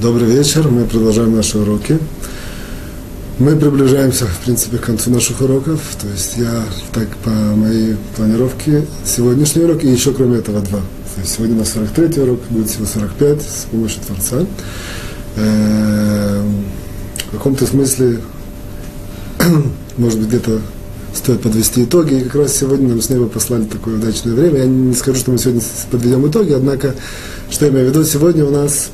Добрый вечер, мы продолжаем наши уроки. Мы приближаемся, в принципе, к концу наших уроков. То есть я так по моей планировке сегодняшний урок и еще кроме этого два. То есть сегодня у нас 43 урок, будет всего 45 с помощью Творца. Эм, в каком-то смысле, может быть, где-то стоит подвести итоги. И как раз сегодня нам с неба послали такое удачное время. Я не скажу, что мы сегодня подведем итоги, однако, что я имею в виду, сегодня у нас,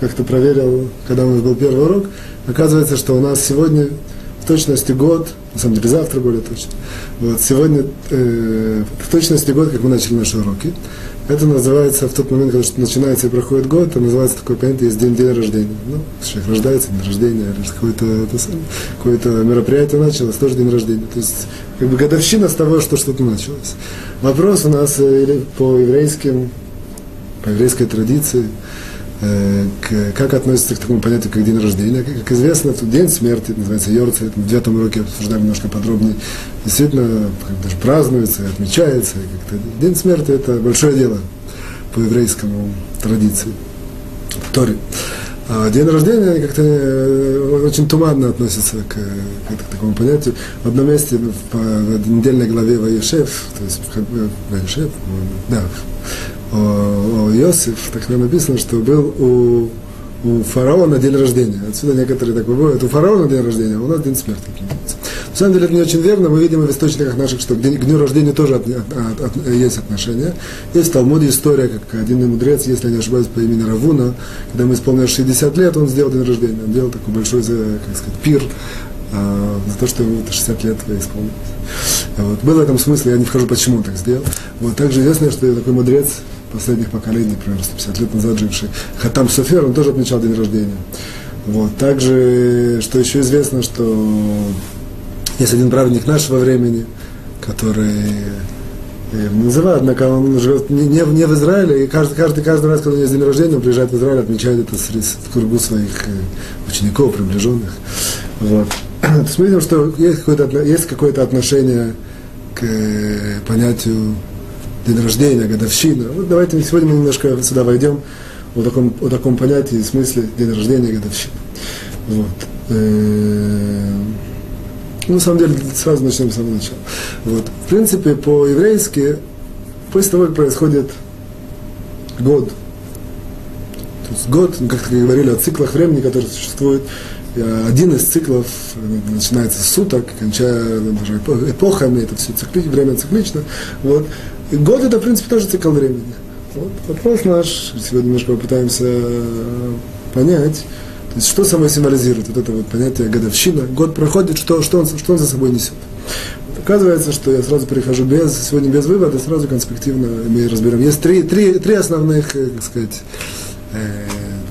как-то проверил, когда у нас был первый урок, оказывается, что у нас сегодня в точности год, на самом деле завтра более точно, вот, сегодня э, в точности год, как мы начали наши уроки. Это называется в тот момент, когда начинается и проходит год, это называется такое понятие, есть день, день рождения. Ну, человек рождается, день рождения, какое-то, какое-то мероприятие началось, тоже день рождения. То есть, как бы годовщина с того, что что-то началось. Вопрос у нас э, по еврейским, по еврейской традиции, к, как относится к такому понятию, как день рождения. Как, как известно, тут день смерти, называется Йорцайт, в девятом уроке обсуждаем немножко подробнее. Действительно, даже празднуется, отмечается. День смерти – это большое дело по еврейскому традиции, Торе. А день рождения как-то э, очень туманно относится к, к, к такому понятию. В одном месте, в, в недельной главе Ваешев, то есть Ваешев, да, Иосиф, так нам написано, что был у, у фараона день рождения. Отсюда некоторые так бывают. У фараона день рождения, а у нас день смерти. На самом деле это не очень верно. Мы видим в источниках наших, что к дню рождения тоже от, от, от, есть отношения. Есть в Талмуде история, как один мудрец, если я не ошибаюсь, по имени Равуна, когда ему исполнилось 60 лет, он сделал день рождения. Он делал такой большой, как сказать, пир а, за то, что ему 60 лет исполнилось. Вот. Был в этом смысле, я не вхожу, почему он так сделал. Вот. Также известно, что такой мудрец последних поколений, например, 150 лет назад живший, Хатам Софер, он тоже отмечал день рождения. Вот. Также, что еще известно, что есть один праведник нашего времени, который э, называют, однако он живет не, не, в Израиле, и каждый, каждый, каждый раз, когда у него есть день рождения, он приезжает в Израиль, отмечает это в кругу своих э, учеников, приближенных. Вот. То есть мы видим, что есть какое-то, есть какое-то отношение к э, понятию день рождения, годовщина. Вот давайте сегодня мы немножко сюда войдем о таком, о таком понятии, смысле день рождения, годовщина. Вот. Э, ну, на самом деле, сразу начнем с самого начала. Вот. В принципе, по-еврейски, после того, как происходит год, то есть год, ну, как говорили о циклах времени, которые существуют, один из циклов э, начинается с суток, кончая даже эпохами, это все цикли, время циклично. Вот. И год это, в принципе, тоже цикл времени. Вот. Вопрос наш, сегодня немножко попытаемся э, понять, то есть, что собой символизирует вот это вот понятие годовщина. Год проходит, что, что, он, что он за собой несет. Вот оказывается, что я сразу прихожу без, сегодня без вывода, сразу конспективно мы разберем. Есть три, три, три основных, э, как сказать, э,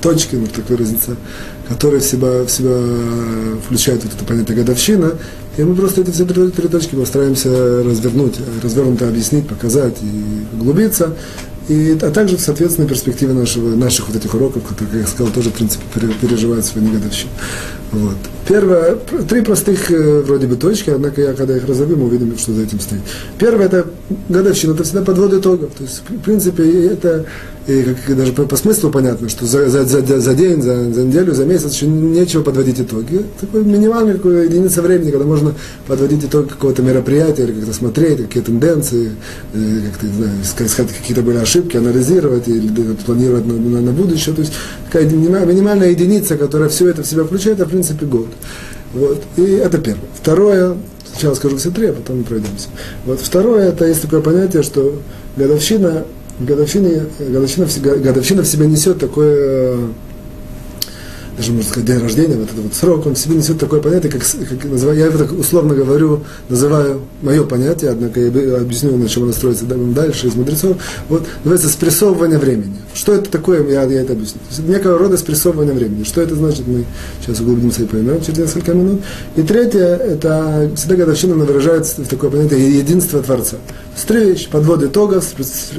точки, ну, так выразиться, которые в себя, в себя включают вот это понятие годовщина, и мы просто эти все три, три точки постараемся развернуть, развернуто объяснить, показать и углубиться. И, а также, соответственно, перспективы нашего, наших вот этих уроков, которые, как я сказал, тоже, в принципе, переживают свою негодовщину. Вот. Первое, три простых э, вроде бы точки, однако я, когда их разобью, мы увидим, что за этим стоит. Первое, это годовщина, это всегда подвод итогов. То есть, в принципе, это и как, даже по, по смыслу понятно, что за, за, за, за день, за, за неделю, за месяц еще нечего подводить итоги. Такой минимальный какой единица времени, когда можно подводить итог какого-то мероприятия, или как-то смотреть, какие тенденции, э, как-то, не знаю, искать какие-то были ошибки, анализировать или планировать на, на, на будущее. То есть такая минимальная единица, которая все это в себя включает, это в принципе год. Вот. И это первое. Второе, сначала скажу все три, а потом мы пройдемся. Вот второе, это есть такое понятие, что годовщина годовщина, годовщина, годовщина в себе несет такое, даже можно сказать, день рождения, вот этот вот срок, он в себе несет такое понятие, как, как называю, я его так условно говорю, называю мое понятие, однако я объясню, на чем оно строится дальше из мудрецов, вот, называется спрессовывание времени. Что это такое, я, я это объясню. Это некого рода спрессовывание времени. Что это значит, мы сейчас углубимся и поймем через несколько минут. И третье, это всегда годовщина выражается в такое понятие единство Творца. Стричь, подвод итогов,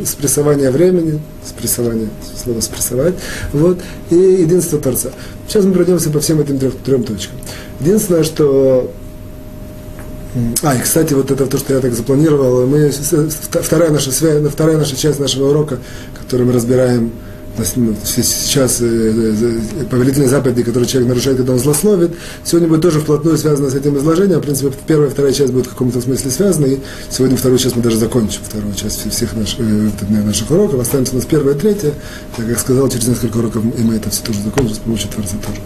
спрессование времени, спрессование, слово спрессовать, вот, и единство Творца. Сейчас мы пройдемся по всем этим трем, трем точкам. Единственное, что а, и, кстати, вот это то, что я так запланировал, мы, вторая, наша вторая наша часть нашего урока, который мы разбираем сейчас повелительные заповеди, которые человек нарушает, когда он злословит, сегодня будет тоже вплотную связано с этим изложением. В принципе, первая и вторая часть будет в каком-то смысле связаны, и сегодня вторую часть мы даже закончим, вторую часть всех наших, наших уроков. Останется у нас первая и третья. Я, как сказал, через несколько уроков и мы это все тоже закончим с помощью Творца тоже.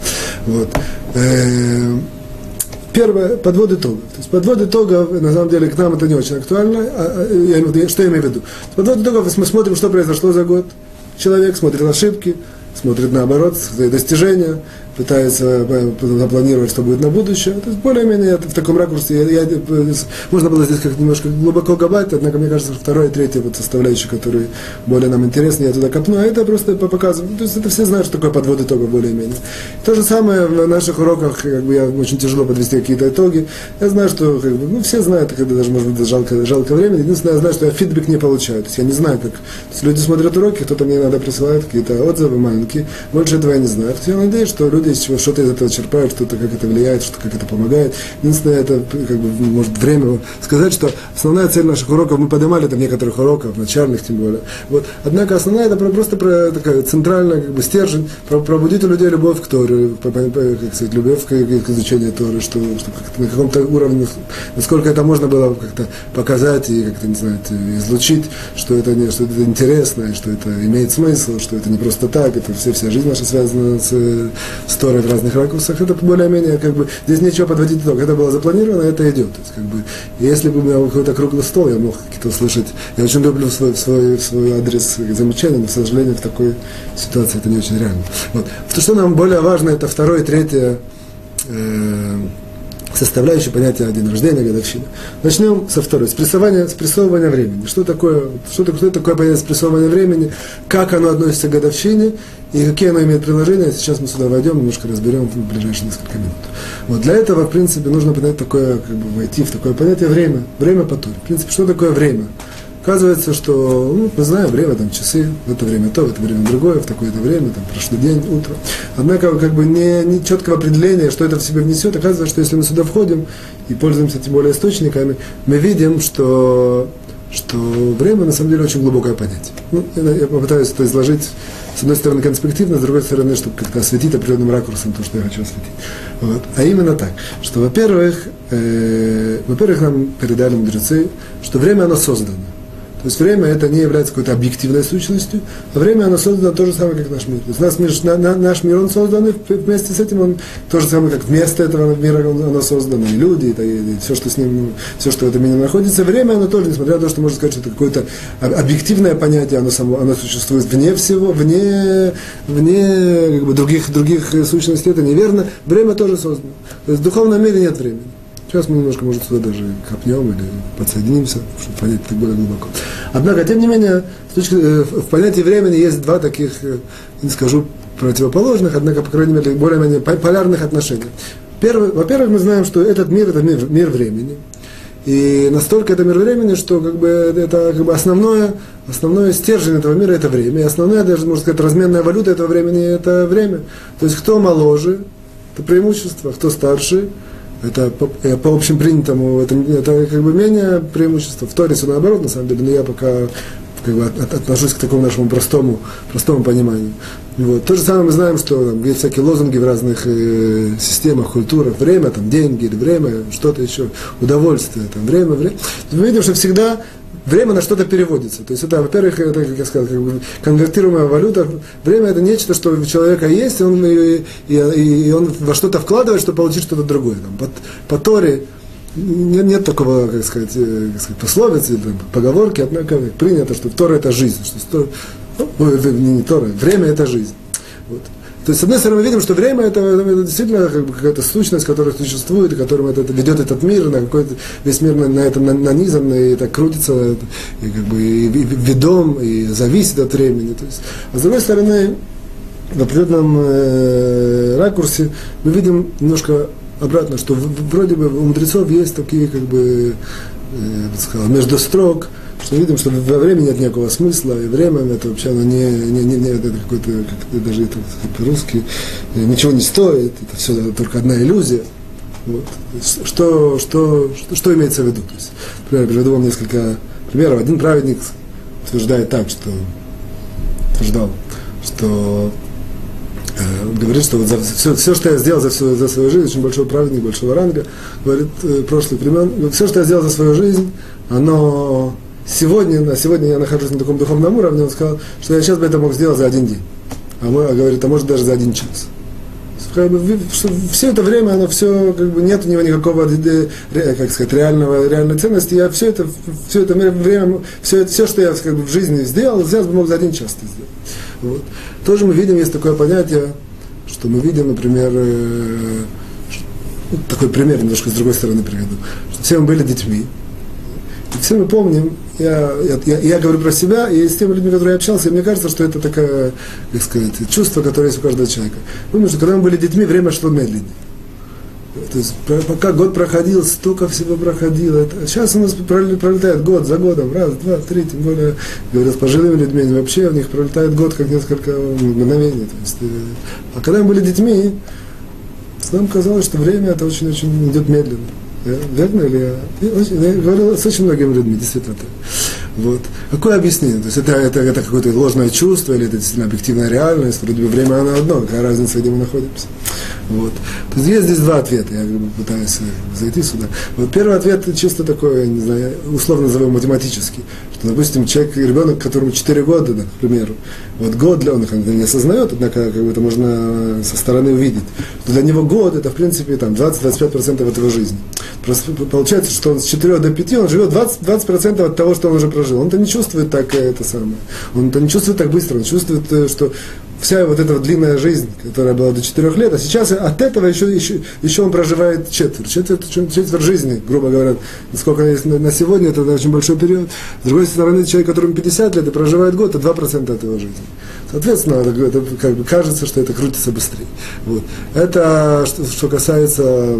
Вот. Первое, подвод итогов. То есть подвод итогов, на самом деле, к нам это не очень актуально. А, а, я, что я имею в виду? Подвод итогов, мы смотрим, что произошло за год. Человек смотрит ошибки, смотрит наоборот, свои достижения, пытается запланировать, что будет на будущее. То есть более-менее в таком ракурсе я, я, можно было здесь как немножко глубоко габать, однако мне кажется, второе и третье вот составляющие, которые более нам интересны, я туда копну, а это просто по показываю. То есть это все знают, что такое подвод итога более-менее. То же самое в наших уроках, как бы я очень тяжело подвести какие-то итоги. Я знаю, что как бы, ну, все знают, когда даже может быть жалко, жалко времени. Единственное, я знаю, что я фидбэк не получаю. То есть я не знаю, как. То люди смотрят уроки, кто-то мне иногда присылает какие-то отзывы маленькие. Больше этого я не знаю. Я надеюсь, что люди люди что-то из этого черпают, что-то как это влияет, что как это помогает. Единственное, это как бы, может время сказать, что основная цель наших уроков, мы поднимали там некоторых уроков, начальных тем более. Вот. Однако основная это просто про, такая центральная как бы, стержень, про, пробудить у людей любовь к Торе, как сказать, любовь к, к изучению Торы, что, что на каком-то уровне, насколько это можно было как-то показать и как-то, не знаю, излучить, что это, не, что это интересно, что это имеет смысл, что это не просто так, это все, вся жизнь наша связана с, с Торой в разных ракурсах, это более-менее как бы, здесь нечего подводить итог, это было запланировано, это идет. То есть, как бы, если бы у меня был какой-то круглый стол, я мог какие-то услышать, я очень люблю свой, свой, свой адрес замечания, но, к сожалению, в такой ситуации это не очень реально. Вот. То, что нам более важно, это второе и третье э, составляющие понятия день рождения, годовщина. Начнем со второй, с прессования, с времени. Что такое, что, что такое понятие спрессовывания времени, как оно относится к годовщине и какие оно имеет приложения. Сейчас мы сюда войдем, немножко разберем в ближайшие несколько минут. Вот для этого, в принципе, нужно понять такое, как бы войти в такое понятие время, время по В принципе, что такое время? Оказывается, что, ну, мы знаем, время, там, часы, в это время то, в это время другое, в такое-то время, там, прошлый день, утро. Однако, как бы, не, не четкого определения, что это в себе внесет. Оказывается, что если мы сюда входим и пользуемся тем более источниками, мы видим, что, что время, на самом деле, очень глубокое понятие. Ну, я попытаюсь это изложить, с одной стороны, конспективно, с другой стороны, чтобы как-то осветить определенным ракурсом то, что я хочу осветить. Вот. А именно так, что, во-первых, э, во-первых, нам передали мудрецы, что время, оно создано. То есть время это не является какой-то объективной сущностью, а время оно создано то же самое, как наш мир. То есть наш мир, на, на, наш мир он создан, и вместе с этим он то же самое, как вместо этого мира он, оно создано, и люди, и, и, и все, что с ним, все, что в этом мире находится. Время оно тоже, несмотря на то, что можно сказать, что это какое-то объективное понятие, оно, само, оно существует вне всего, вне, вне как бы, других, других сущностей, это неверно. Время тоже создано. То есть в духовном мире нет времени. Сейчас мы немножко, может, сюда даже копнем или подсоединимся, чтобы понять это более глубоко. Однако, тем не менее, с точки, э, в понятии времени есть два таких, э, не скажу противоположных, однако, по крайней мере, более-менее полярных отношения. Первый, во-первых, мы знаем, что этот мир – это мир, мир времени. И настолько это мир времени, что как бы, это как бы основное, основное стержень этого мира – это время. И основная, даже, можно сказать, разменная валюта этого времени – это время. То есть, кто моложе – это преимущество, кто старше – это по, по общепринятому, это, это как бы менее преимущество. В Торе все наоборот, на самом деле, но я пока как бы, от, отношусь к такому нашему простому, простому пониманию. Вот. То же самое мы знаем, что там есть всякие лозунги в разных э, системах, культурах, время, там, деньги, или время, что-то еще, удовольствие, там, время, время. Мы видим, что всегда время на что-то переводится. То есть это, во-первых, это, как я сказал, как бы конвертируемая валюта. Время это нечто, что у человека есть, и он, и, и, и он во что-то вкладывает, чтобы получить что-то другое. Там, по, по Торе нет, нет такого, как сказать, э, как сказать пословицы, там, поговорки, однако принято, что Тора это жизнь. Что, ну, не, не Тора, время это жизнь. Вот. То есть, с одной стороны, мы видим, что время это, это действительно какая-то сущность, которая существует, и которым это, это ведет этот мир, на какой-то весь мир на, на этом нанизан, и это крутится, и, как бы, и, и ведом, и зависит от времени. То есть, а с другой стороны, в определенном э, ракурсе мы видим немножко обратно, что вроде бы у мудрецов есть такие, как бы, э, сказал, между строк, что видим, что во времени нет никакого смысла, и время это вообще оно не, не, не, не это какой-то, как, даже это по-русски, ничего не стоит, это все только одна иллюзия. Вот. Что, что, что, что имеется в виду? То есть, например, приведу вам несколько примеров. Один праведник утверждает так, что утверждал, что э, говорит, что вот за, все, все, что я сделал за, всю, за свою жизнь, очень большой праведник, большого ранга, говорит, э, прошлых времен, все, что я сделал за свою жизнь, оно сегодня, на сегодня я нахожусь на таком духовном уровне, он сказал, что я сейчас бы это мог сделать за один день. А мы, а говорит, а может даже за один час. Как бы, все это время, оно все, как бы, нет у него никакого, как сказать, реального, реальной ценности. Я все это, все это время, все, все, что я как бы, в жизни сделал, сейчас бы мог за один час это сделать. Вот. Тоже мы видим, есть такое понятие, что мы видим, например, э, такой пример немножко с другой стороны приведу, что все мы были детьми, все мы помним, я, я, я говорю про себя, и с теми людьми, которые я общался, мне кажется, что это такое, как сказать, чувство, которое есть у каждого человека. Помню, что когда мы были детьми, время шло медленнее. То есть пока год проходил, столько всего проходило. Сейчас у нас пролетает год за годом, раз, два, три, тем более, говорят, с пожилыми людьми, вообще у них пролетает год как несколько мгновений. То есть, э, а когда мы были детьми, нам казалось, что время это очень-очень идет медленно. Верно ли я? Говорил с очень многими людьми, действительно так. Вот. Какое объяснение? То есть это, это, это какое-то ложное чувство, или это действительно объективная реальность, вроде бы время оно одно, какая разница, где мы находимся. Вот. То есть есть здесь два ответа, я пытаюсь зайти сюда. Вот первый ответ чисто такой, я не знаю, условно назовем математический, что, допустим, человек, ребенок, которому 4 года, да, к примеру, вот год для он не осознает, однако как бы это можно со стороны увидеть. Но для него год это, в принципе, там 20-25% от его жизни. Просто получается, что он с 4 до 5, он живет 20%, 20% от того, что он уже прожил. Он-то не чувствует так э, это самое. Он-то не чувствует так быстро, он чувствует, э, что вся вот эта вот длинная жизнь, которая была до 4 лет, а сейчас от этого еще, еще, еще он проживает четверть, четверть, четверть жизни, грубо говоря. Сколько есть на, на сегодня, это очень большой период. С другой стороны, человек, которому 50 лет и проживает год, это 2% от его жизни. Соответственно, это, это как бы кажется, что это крутится быстрее. Вот. Это что, что касается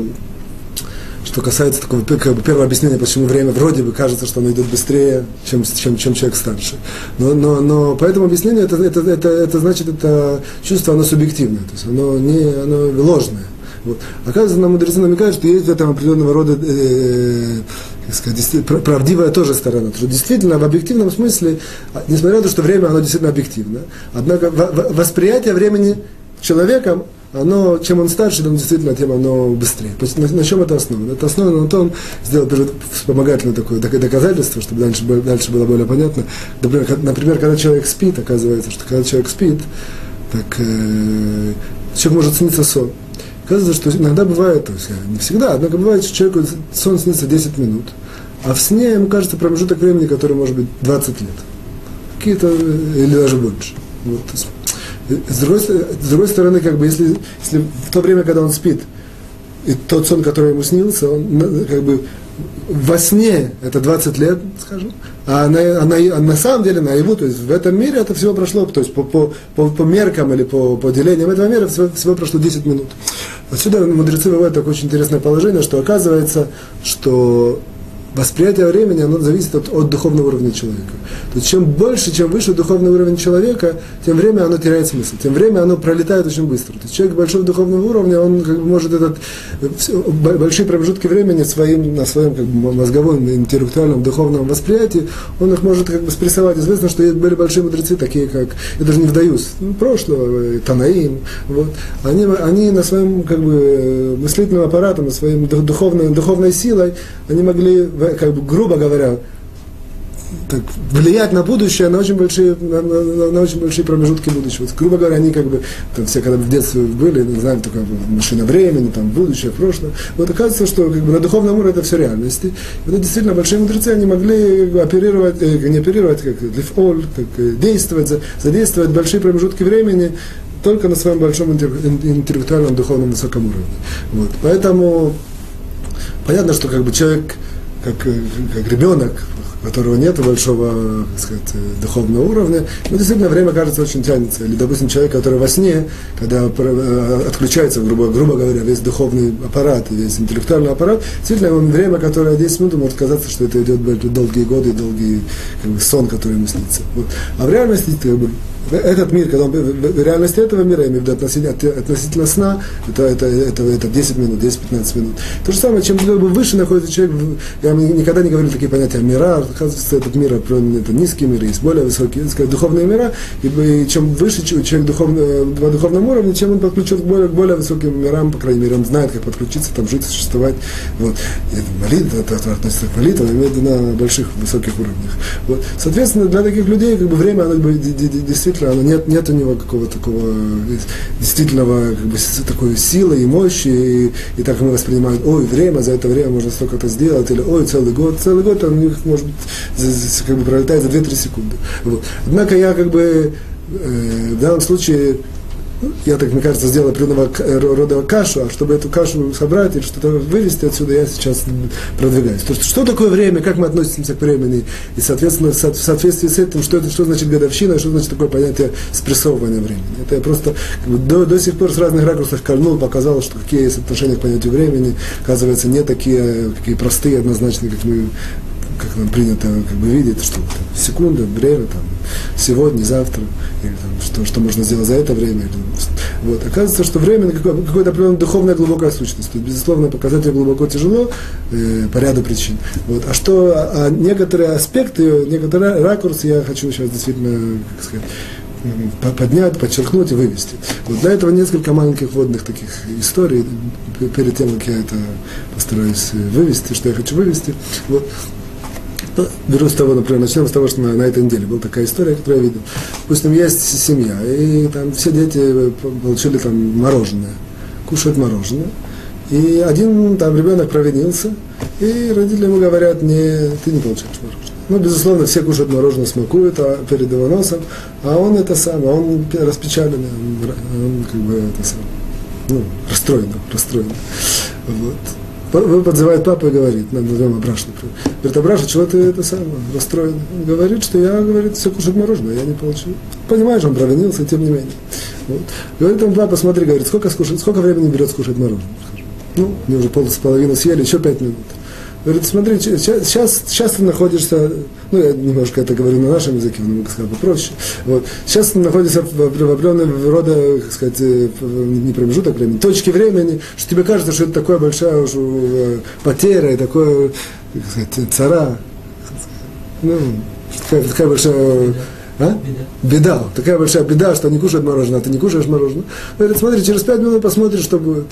что касается такого как бы, первого объяснения, почему время вроде бы кажется, что оно идет быстрее, чем, чем, чем человек старше. Но, но, но по этому это, это, это, это значит, это чувство, оно субъективное, то есть оно, не, оно ложное. Вот. Оказывается, нам мудрецы намекают, что есть в этом определенного рода э, как сказать, правдивая тоже сторона. Потому что действительно, в объективном смысле, а, несмотря на то, что время, оно действительно объективно, однако восприятие времени человеком оно, чем он старше, тем действительно, тем оно быстрее. На, на чем это основано? Это основано на том, сделал вспомогательное такое доказательство, чтобы дальше, дальше было более понятно. Например, например, когда человек спит, оказывается, что когда человек спит, так э, человек может сниться сон. Оказывается, что иногда бывает, то есть не всегда, однако бывает, что человеку сон снится 10 минут, а в сне ему кажется промежуток времени, который может быть 20 лет. Какие-то, э, или даже больше. Вот, с другой, с другой стороны, как бы, если, если в то время, когда он спит, и тот сон, который ему снился, он как бы во сне это 20 лет, скажем, а на, а на, а на самом деле наяву, то есть в этом мире это всего прошло, то есть по, по, по, по меркам или по, по делениям этого мира всего, всего прошло 10 минут. Отсюда мудрецы выводят такое очень интересное положение, что оказывается, что восприятие времени, оно зависит от, от духовного уровня человека. То есть чем больше, чем выше духовный уровень человека, тем время оно теряет смысл, тем время оно пролетает очень быстро. То есть человек большого духовного уровня, он как бы может этот, большие промежутки времени своим, на своем как бы, мозговом, интеллектуальном, духовном восприятии, он их может как бы спрессовать. Известно, что были большие мудрецы, такие как, я даже не вдаюсь, ну, прошлого, Танаим, вот, они, они на своем как бы, мыслительном аппаратом, на своей духовной, духовной силой, они могли как бы, грубо говоря, так, влиять на будущее на очень большие, на, на, на очень большие промежутки будущего. Вот, грубо говоря, они как бы, там, все когда в детстве были, не знали только машина времени, там, будущее, прошлое. Вот оказывается, что как бы, на духовном уровне это все реальности. И вот действительно большие мудрецы, они могли оперировать, э, не оперировать, как лифол, как э, действовать, задействовать большие промежутки времени только на своем большом интеллектуальном духовном высоком уровне. Вот. Поэтому понятно, что как бы человек как, как ребенок, которого нет большого так сказать, духовного уровня, но действительно время, кажется, очень тянется. Или, допустим, человек, который во сне, когда э, отключается, грубо, грубо говоря, весь духовный аппарат, весь интеллектуальный аппарат, действительно, время, которое 10 минут, может казаться, что это идет долгие годы, долгий как бы, сон, который ему снится. Вот. А в реальности как бы, этот мир, когда он в реальности этого мира, я имею в виду относительно, относительно сна, это, это, это, это 10 минут, 10-15 минут. То же самое, чем выше находится человек, я никогда не говорил такие понятия мира, оказывается, этот мир, это низкий мир, есть более высокие, сказать, духовные мира, и, чем выше человек духовно, по духовному уровню, чем он подключен к более, к более высоким мирам, по крайней мере, он знает, как подключиться, там жить, существовать. Вот. И молитва, это, это относится к молитвам, имеет на больших, высоких уровнях. Вот. Соответственно, для таких людей как бы, время, оно действительно, оно нет, нет у него какого-то такого действительного как бы, такой силы и мощи, и, и так мы воспринимаем, ой, время, за это время можно столько-то сделать, или ой, целый год, целый год, он у них может как бы пролетает за 2-3 секунды. Вот. Однако я как бы э, в данном случае я так, мне кажется, сделал определенного э, рода кашу, а чтобы эту кашу собрать или что-то вывести отсюда, я сейчас продвигаюсь. То есть, что такое время, как мы относимся к времени, и, соответственно, в соответствии с этим, что, это, что значит годовщина, что значит такое понятие спрессовывания времени. Это я просто как бы, до, до сих пор с разных ракурсов кольнул, показал, что какие есть отношения к понятию времени, оказывается, не такие, какие простые, однозначные, как мы как нам принято как бы видеть, что там, секунда, время, там, сегодня, завтра, или там, что, что можно сделать за это время. Или, вот. Оказывается, что время какое, какое-то определенная духовная глубокая сущность. То есть, безусловно, показать ее глубоко тяжело э, по ряду причин. Вот. А что, а, а некоторые аспекты, некоторые ракурсы я хочу сейчас действительно, как сказать, поднять, подчеркнуть и вывести. Вот для этого несколько маленьких водных таких историй, перед тем, как я это постараюсь вывести, что я хочу вывести. Вот. Ну, беру с того, например, начнем с того, что на, на этой неделе была такая история, которую я видел. Допустим, есть семья, и там все дети получили там мороженое, кушают мороженое. И один там ребенок провинился, и родители ему говорят, не, ты не получаешь мороженое. Ну, безусловно, все кушают мороженое, смакуют а, перед его носом, а он это сам, он распечаленный, он, он как бы это сам, ну, расстроен, расстроен. Вот подзывает папа и говорит, нам назовем Абраш, например. Говорит, Абраша, чего ты это самое, расстроен? Он говорит, что я, говорит, все кушать мороженое, я не получил. Понимаешь, он провинился, тем не менее. Вот. Говорит ему папа, смотри, говорит, сколько, скушать, сколько времени берет скушать мороженое? Ну, мне уже пол с съели, еще пять минут. Говорит, смотри, сейчас, сейчас ты находишься, ну, я немножко это говорю на нашем языке, но могу сказать попроще. Вот. Сейчас ты находишься в, в определенном рода, как сказать, э, не промежуток времени, точки времени, что тебе кажется, что это такая большая уже э, потеря, и такое, как сказать, цара. Ну, такая, такая большая а? Беда. Беда. Такая большая беда, что они кушают мороженое, а ты не кушаешь мороженое. Говорит, смотри, через пять минут посмотришь, что будет.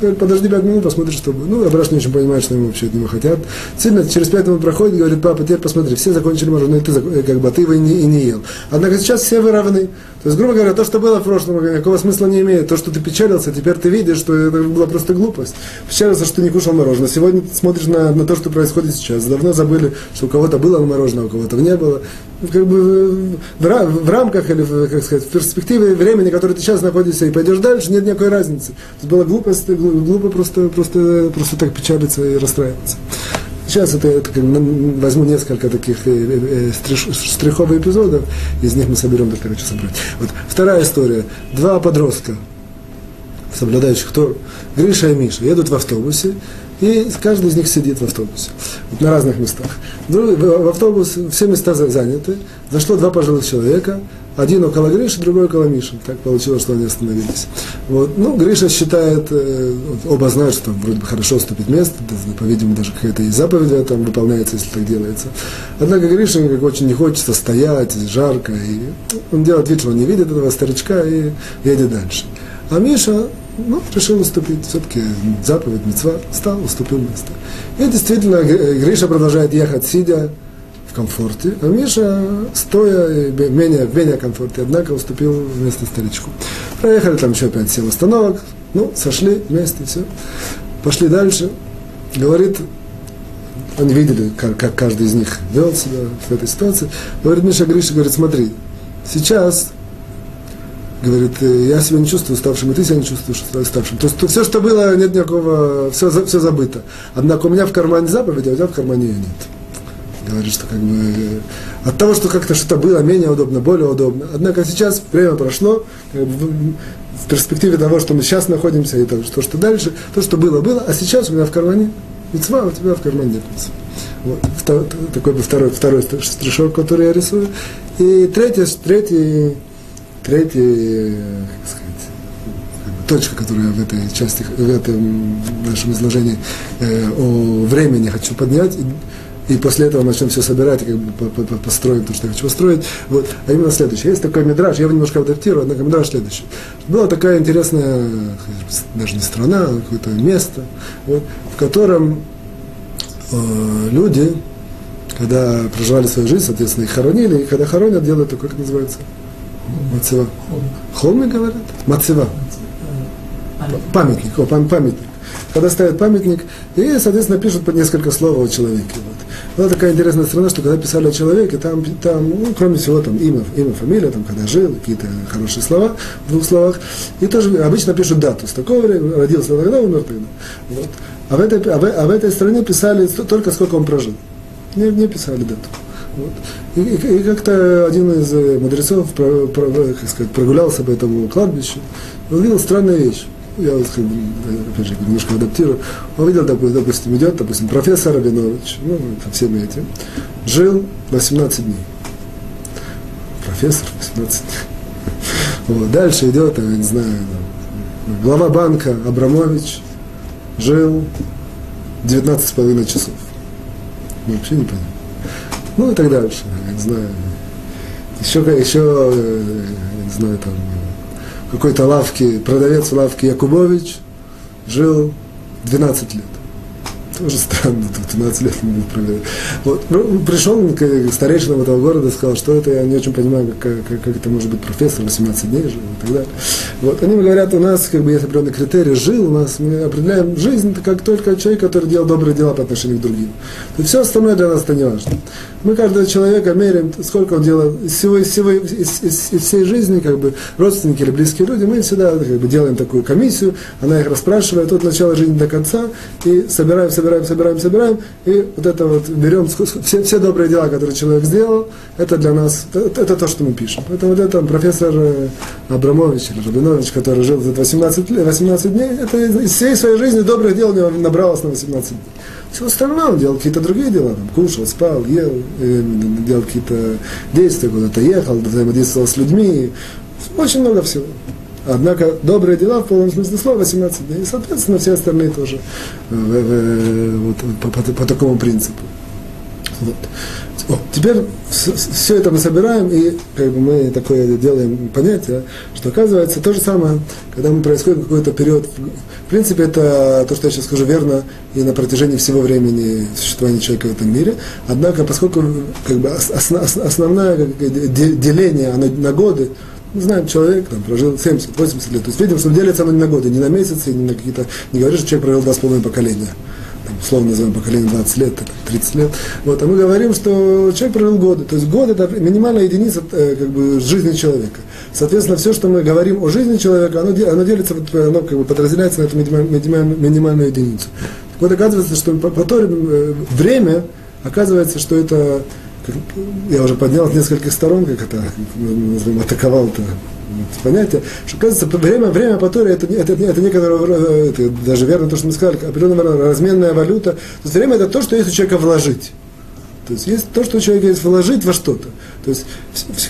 Говорит, подожди пять минут, посмотришь, что будет. Ну, Абраш не очень понимает, что ему вообще от него хотят. Сильно через пять минут проходит, говорит, папа, теперь посмотри, все закончили мороженое, и ты, э, как бы, ты его и не, и не ел. Однако сейчас все вы равны. То есть, грубо говоря, то, что было в прошлом, никакого смысла не имеет. То, что ты печалился, теперь ты видишь, что это была просто глупость. Печалился, что ты не кушал мороженое. Сегодня ты смотришь на, на то, что происходит сейчас. Давно забыли, что у кого-то было мороженое, а у кого-то не было как бы в, в рамках или, как сказать, в перспективе времени, в которой ты сейчас находишься, и пойдешь дальше, нет никакой разницы. Это было глупо, глупо просто, просто, просто так печалиться и расстраиваться. Сейчас это, это как, возьму несколько таких э, э, э штриховых эпизодов, из них мы соберем до короче собрать. Вот вторая история. Два подростка, соблюдающих кто Гриша и Миша, едут в автобусе, и каждый из них сидит в автобусе, вот на разных местах. В автобус все места заняты, зашло два пожилых человека, один около Гриши, другой около Миши. Так получилось, что они остановились. Вот. Ну, Гриша считает, э, оба знают, что вроде бы хорошо уступить место, по-видимому, даже какая-то и заповедь там выполняется, если так делается. Однако Гриша как очень не хочется стоять, жарко, и он делает вид, что он не видит этого старичка и едет дальше. А Миша ну, решил уступить. Все-таки заповедь, мецва, встал, уступил место. И действительно, Гриша продолжает ехать, сидя в комфорте, а Миша, стоя, менее, в менее комфорте, однако уступил место старичку. Проехали там еще 5-7 остановок, ну, сошли вместе, все. Пошли дальше. Говорит, они видели, как, как каждый из них вел себя в этой ситуации. Говорит, Миша Гриша, говорит, смотри, сейчас говорит, «Э, я себя не чувствую уставшим, и ты себя не чувствуешь уставшим. То есть то, все, что было, нет никакого, все, все забыто. Однако у меня в кармане заповедь, а у тебя в кармане ее нет. Говорит, что как бы э, от того, что как-то что-то было менее удобно, более удобно. Однако сейчас время прошло, как бы, в перспективе того, что мы сейчас находимся, и то, что, дальше, то, что было, было, а сейчас у меня в кармане мецва, а у тебя в кармане нет мецва. Вот, такой бы второй, второй штришок, который я рисую. И третий, третий, третий, как сказать, точка, которую я в этой части, в этом нашем изложении э, о времени хочу поднять. И, и после этого начнем все собирать и как бы построим то, что я хочу построить. Вот. А именно следующее. Есть такой мидраж, я его немножко адаптирую, однако мидраж следующий. Была такая интересная, даже не страна, а какое-то место, вот, в котором э, люди, когда проживали свою жизнь, соответственно, их хоронили, и когда хоронят, делают такое, как называется? Мацева. Холмы говорят? Мацева. Памятник, о, памятник. Когда ставят памятник, и, соответственно, пишут по несколько слов о человеке. Вот. Была такая интересная страна, что когда писали о человеке, там, там ну, кроме всего, там имя, имя, фамилия, там, когда жил, какие-то хорошие слова в двух словах. И тоже обычно пишут дату. С такого времени родился тогда, умер тогда. Вот. А, в этой, а, в, а в этой стране писали только сколько он прожил. Не, не писали дату. Вот. И, и, и как-то один из э, мудрецов про, про, как сказать, прогулялся по этому кладбищу и увидел странную вещь. Я, опять же, немножко адаптирую. Он видел, допустим, идет, допустим, профессор Рабинович, ну, со всеми этим, жил 18 дней. Профессор 18 дней. Вот. Дальше идет, я не знаю, глава банка Абрамович жил 19,5 часов. Ну, вообще не понимаю. Ну и так дальше, я не знаю. Еще, еще я не знаю, там, какой-то лавки, продавец лавки Якубович жил 12 лет. Тоже странно, 12 лет не проверять. Вот. Ну, пришел к старейшинам этого города, сказал, что это, я не очень понимаю, как, как, как это может быть профессор, 18 дней жил и так далее. Вот. Они говорят, у нас как бы есть определенный критерий, жил у нас, мы определяем жизнь как только человек, который делал добрые дела по отношению к другим. То все остальное для нас это не важно. Мы каждого человека меряем, сколько он делал из, всего, из, всего, из, из, из всей жизни, как бы родственники или близкие люди, мы всегда как бы, делаем такую комиссию, она их расспрашивает от начала жизни до конца, и собираем, собираем, собираем, собираем, и вот это вот берем все, все добрые дела, которые человек сделал, это для нас, это, это то, что мы пишем. Это вот это профессор э, Абрамович или Рабинович, который жил 18, 18 дней, это из всей своей жизни добрых дел набралось на 18 дней. Все остальное он делал какие-то другие дела, там, кушал, спал, ел, э, делал какие-то действия, куда-то ехал, взаимодействовал с людьми, очень много всего. Однако добрые дела в полном смысле слова 18 дней, и, соответственно, все остальные тоже э, э, вот, по, по, по такому принципу. Вот. О, теперь все это мы собираем, и как бы мы такое делаем понятие, что оказывается то же самое, когда мы происходит какой-то период. В принципе, это то, что я сейчас скажу, верно и на протяжении всего времени существования человека в этом мире. Однако, поскольку как бы, основ, основное деление на, на годы, мы знаем, человек там, прожил 70-80 лет. То есть видим, что делится оно не на годы, не на месяцы, не на какие-то... Не говоришь, что человек прожил два с половиной поколения условно называем поколение 20 лет, 30 лет. Вот, а мы говорим, что человек прожил годы. То есть год это минимальная единица э, как бы, жизни человека. Соответственно, все, что мы говорим о жизни человека, оно, оно делится, оно как бы подразделяется на эту минимальную, единицу. Так вот, оказывается, что по, по Торе, э, время, оказывается, что это я уже поднял с нескольких сторон, как это, назовем, атаковал это понятие, что, кажется, время, время по Торе это, это, это некоторое, это даже верно то, что мы сказали, определенная разменная валюта. То есть время это то, что есть у человека вложить. То есть есть то, что у человека есть вложить во что-то. То есть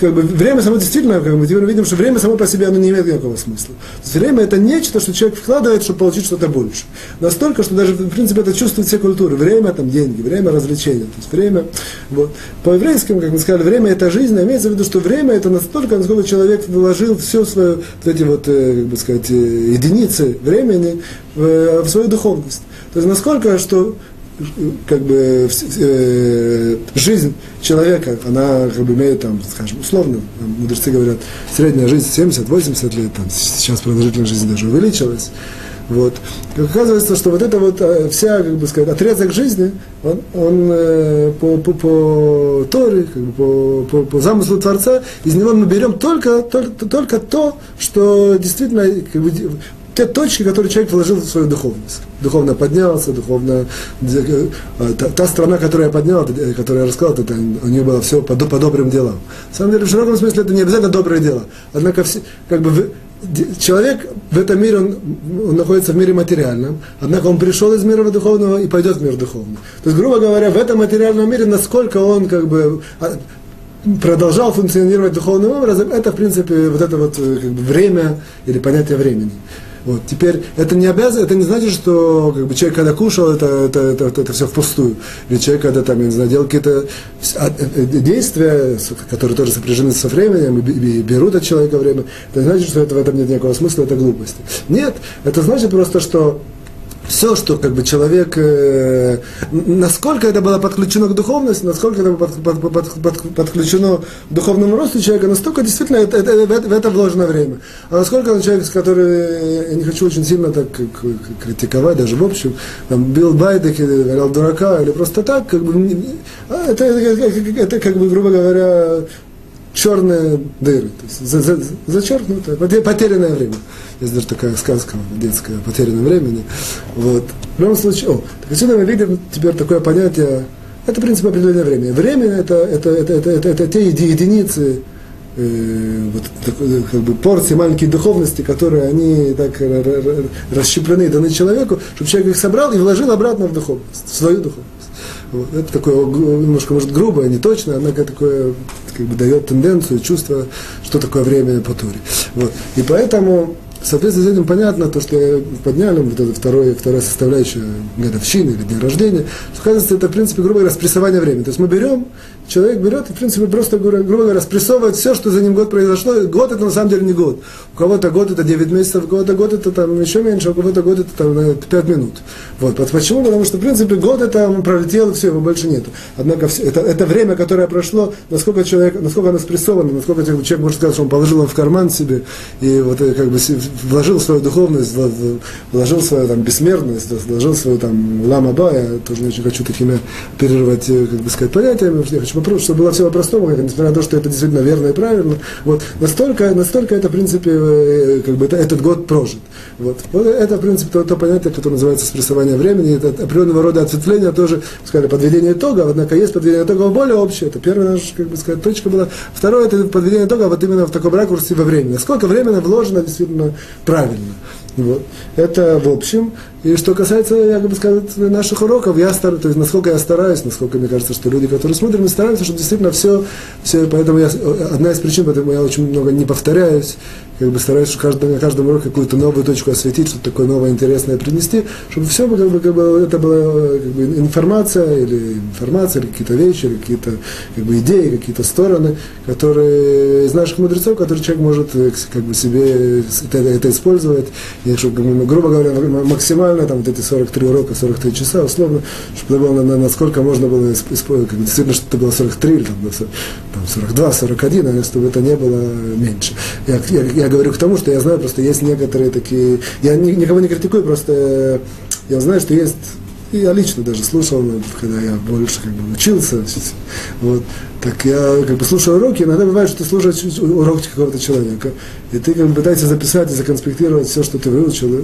как бы, время само действительно, как мы теперь видим, что время само по себе оно не имеет никакого смысла. То есть время это нечто, что человек вкладывает, чтобы получить что-то больше. Настолько, что даже в принципе это чувствует все культуры. Время там деньги, время развлечения. То есть время, вот. По еврейскому, как мы сказали, время это жизнь, а имеется в виду, что время это настолько, насколько человек вложил все свои вот эти вот, э, как бы сказать, э, единицы времени в, э, в свою духовность. То есть насколько, что как бы э, жизнь человека, она как бы имеет там, скажем, условно, мудрецы говорят, средняя жизнь 70-80 лет, там, сейчас продолжительность жизни даже увеличилась. Вот. Оказывается, что вот это вот э, вся, как бы сказать, отрезок жизни, он, он э, по, по, по Торе, как бы по, по, по замыслу Творца, из него мы берем только, только, только то, что действительно как бы, те точки, которые человек вложил в свою духовность. Духовно поднялся, духовно... Э, та, та страна, которую я поднял, э, которую я рассказал, это, у нее было все по, по добрым делам. На самом деле, в широком смысле, это не обязательно добрые дела. Однако, все, как бы, человек в этом мире, он, он находится в мире материальном, однако он пришел из мира духовного и пойдет в мир духовный. То есть, грубо говоря, в этом материальном мире, насколько он как бы а, продолжал функционировать духовным образом, это, в принципе, вот это вот как бы, время или понятие времени. Вот. Теперь это не обязано, это не значит, что как бы, человек, когда кушал, это, это, это, это, это все впустую. Или человек, когда там, я не знаю, делал какие-то а, э, э, действия, которые тоже сопряжены со временем, и берут от человека время, это значит, что это, в этом нет никакого смысла, это глупости. Нет, это значит просто, что все, что как бы человек, э, насколько это было подключено к духовности, насколько это было под, под, под, под, подключено к духовному росту человека, настолько действительно это, это, это, в это вложено время. А насколько человек, который, я не хочу очень сильно так критиковать, даже в общем, там, бил байдек или валял дурака, или просто так, как бы, а, это, это, это, это как бы, грубо говоря, черные дыры, то есть за, за, зачеркнутое, потерянное время. Есть даже такая сказка детская о потерянном времени. Вот. В любом случае, о, так отсюда мы видим теперь такое понятие, это, в принципе, определенное время. Время это, это, это, это, это, это те единицы, э, вот, такой, как бы порции маленькие духовности, которые они так расщеплены даны человеку, чтобы человек их собрал и вложил обратно в духовность, в свою духовность. Вот. Это такое немножко, может, грубое, не точно, однако такое как бы дает тенденцию, чувство, что такое время по туре. Вот. И поэтому в соответствии с этим понятно, то, что подняли, вот это второе, вторая составляющая годовщины или дня рождения, что, оказывается, это, в принципе, грубо говоря, спрессование времени. То есть мы берем, человек берет и, в принципе, просто, грубо говоря, спрессовывает все, что за ним год произошло. Год это на самом деле не год. У кого-то год это 9 месяцев, у кого-то год это там еще меньше, у кого-то год это там 5 минут. Вот. Почему? Потому что, в принципе, год это пролетел, и все, его больше нету. Однако все, это, это время, которое прошло, насколько человек, насколько оно спрессовано, насколько человек может сказать, что он положил его в карман себе, и вот э, как бы вложил свою духовность, вложил свою там бессмертность, вложил свою там ламаба, я тоже не очень хочу такими оперировать, э, как бы сказать, понятиями, я хочу попросить, чтобы было все по-простому, несмотря на то, что это действительно верно и правильно, вот, настолько, настолько это, в принципе, э, как бы это, этот год прожит. Вот. вот это, в принципе, то, то понятие, которое называется спрессование времени, это определенного рода ответвление, тоже, сказали, подведение итога, однако есть подведение итогов более общее, это первая наша, как бы сказать, точка была. Второе, это подведение итога вот именно в таком ракурсе во времени. Насколько временно вложено действительно правильно. Вот. Это в общем. И что касается, я бы сказал, наших уроков, я стараюсь, то есть насколько я стараюсь, насколько мне кажется, что люди, которые смотрят, мы стараемся, чтобы действительно все, все поэтому я, одна из причин, поэтому я очень много не повторяюсь, как бы стараюсь каждый, на каждом уроке какую-то новую точку осветить, что-то такое новое, интересное принести, чтобы все как бы, как бы, это была как бы, информация, или информация, или какие-то вещи, или какие-то как бы, идеи, какие-то стороны, которые из наших мудрецов, которые человек может как бы, себе это, это использовать, и, чтобы, грубо говоря, максимально максимально там эти 43 урока, 43 часа, условно, чтобы было на, насколько можно было использовать, как действительно, что это было 43 или там, там 42, 41, а чтобы это не было меньше. Я, я, я говорю к тому, что я знаю, просто есть некоторые такие, я ни, никого не критикую, просто я знаю, что есть и я лично даже слушал, когда я больше как бы учился, вот, так я как бы слушаю уроки, иногда бывает, что ты слушаешь уроки какого-то человека, и ты как бы пытаешься записать и законспектировать все, что ты выучил,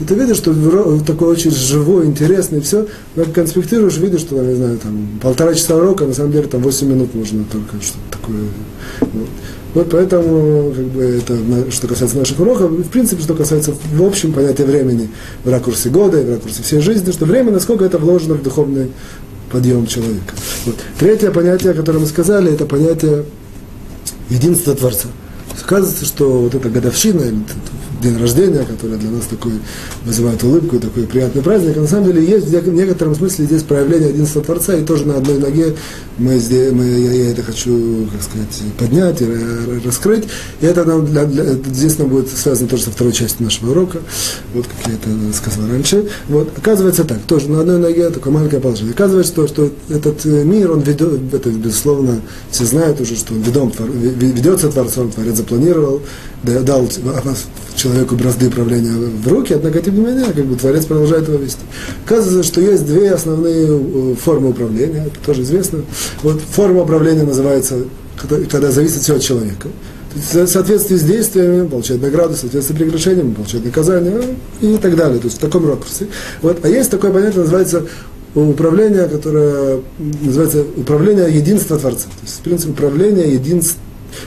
и ты видишь, что такой очень живой, интересный, все, как конспектируешь, видишь, что, там, не знаю, там, полтора часа урока, на самом деле, там 8 минут можно только что-то такое. Вот. Вот поэтому, как бы, это, что касается наших уроков, в принципе, что касается в общем понятия времени, в ракурсе года, в ракурсе всей жизни, что время, насколько это вложено в духовный подъем человека. Вот. Третье понятие, которое мы сказали, это понятие единства Творца. Оказывается, что вот эта годовщина, день рождения, который для нас такой вызывает улыбку, такой приятный праздник. А на самом деле есть в некотором смысле здесь проявление единства Творца, и тоже на одной ноге мы здесь, мы, я, я это хочу, как сказать, поднять и раскрыть. И это нам для, для, здесь нам будет связано тоже со второй частью нашего урока, вот как я это сказал раньше. Вот, оказывается так, тоже на одной ноге такое маленькое положение. Оказывается, что, что этот э, мир, он ведет, это безусловно, все знают уже, что он ведом, ведется Творцом, Творец запланировал, дал человеку бразды управления в руки, однако, тем не менее, как бы Творец продолжает его вести. Оказывается, что есть две основные э, формы управления, это тоже известно. Вот форма управления называется, когда зависит все от человека. В соответствии с действиями получает награду, в соответствии с прекращением получает наказание и так далее. То есть в таком ракурсе. Вот. А есть такое понятие, называется управление, которое называется управление единства Творца. То есть, в принципе, управление единства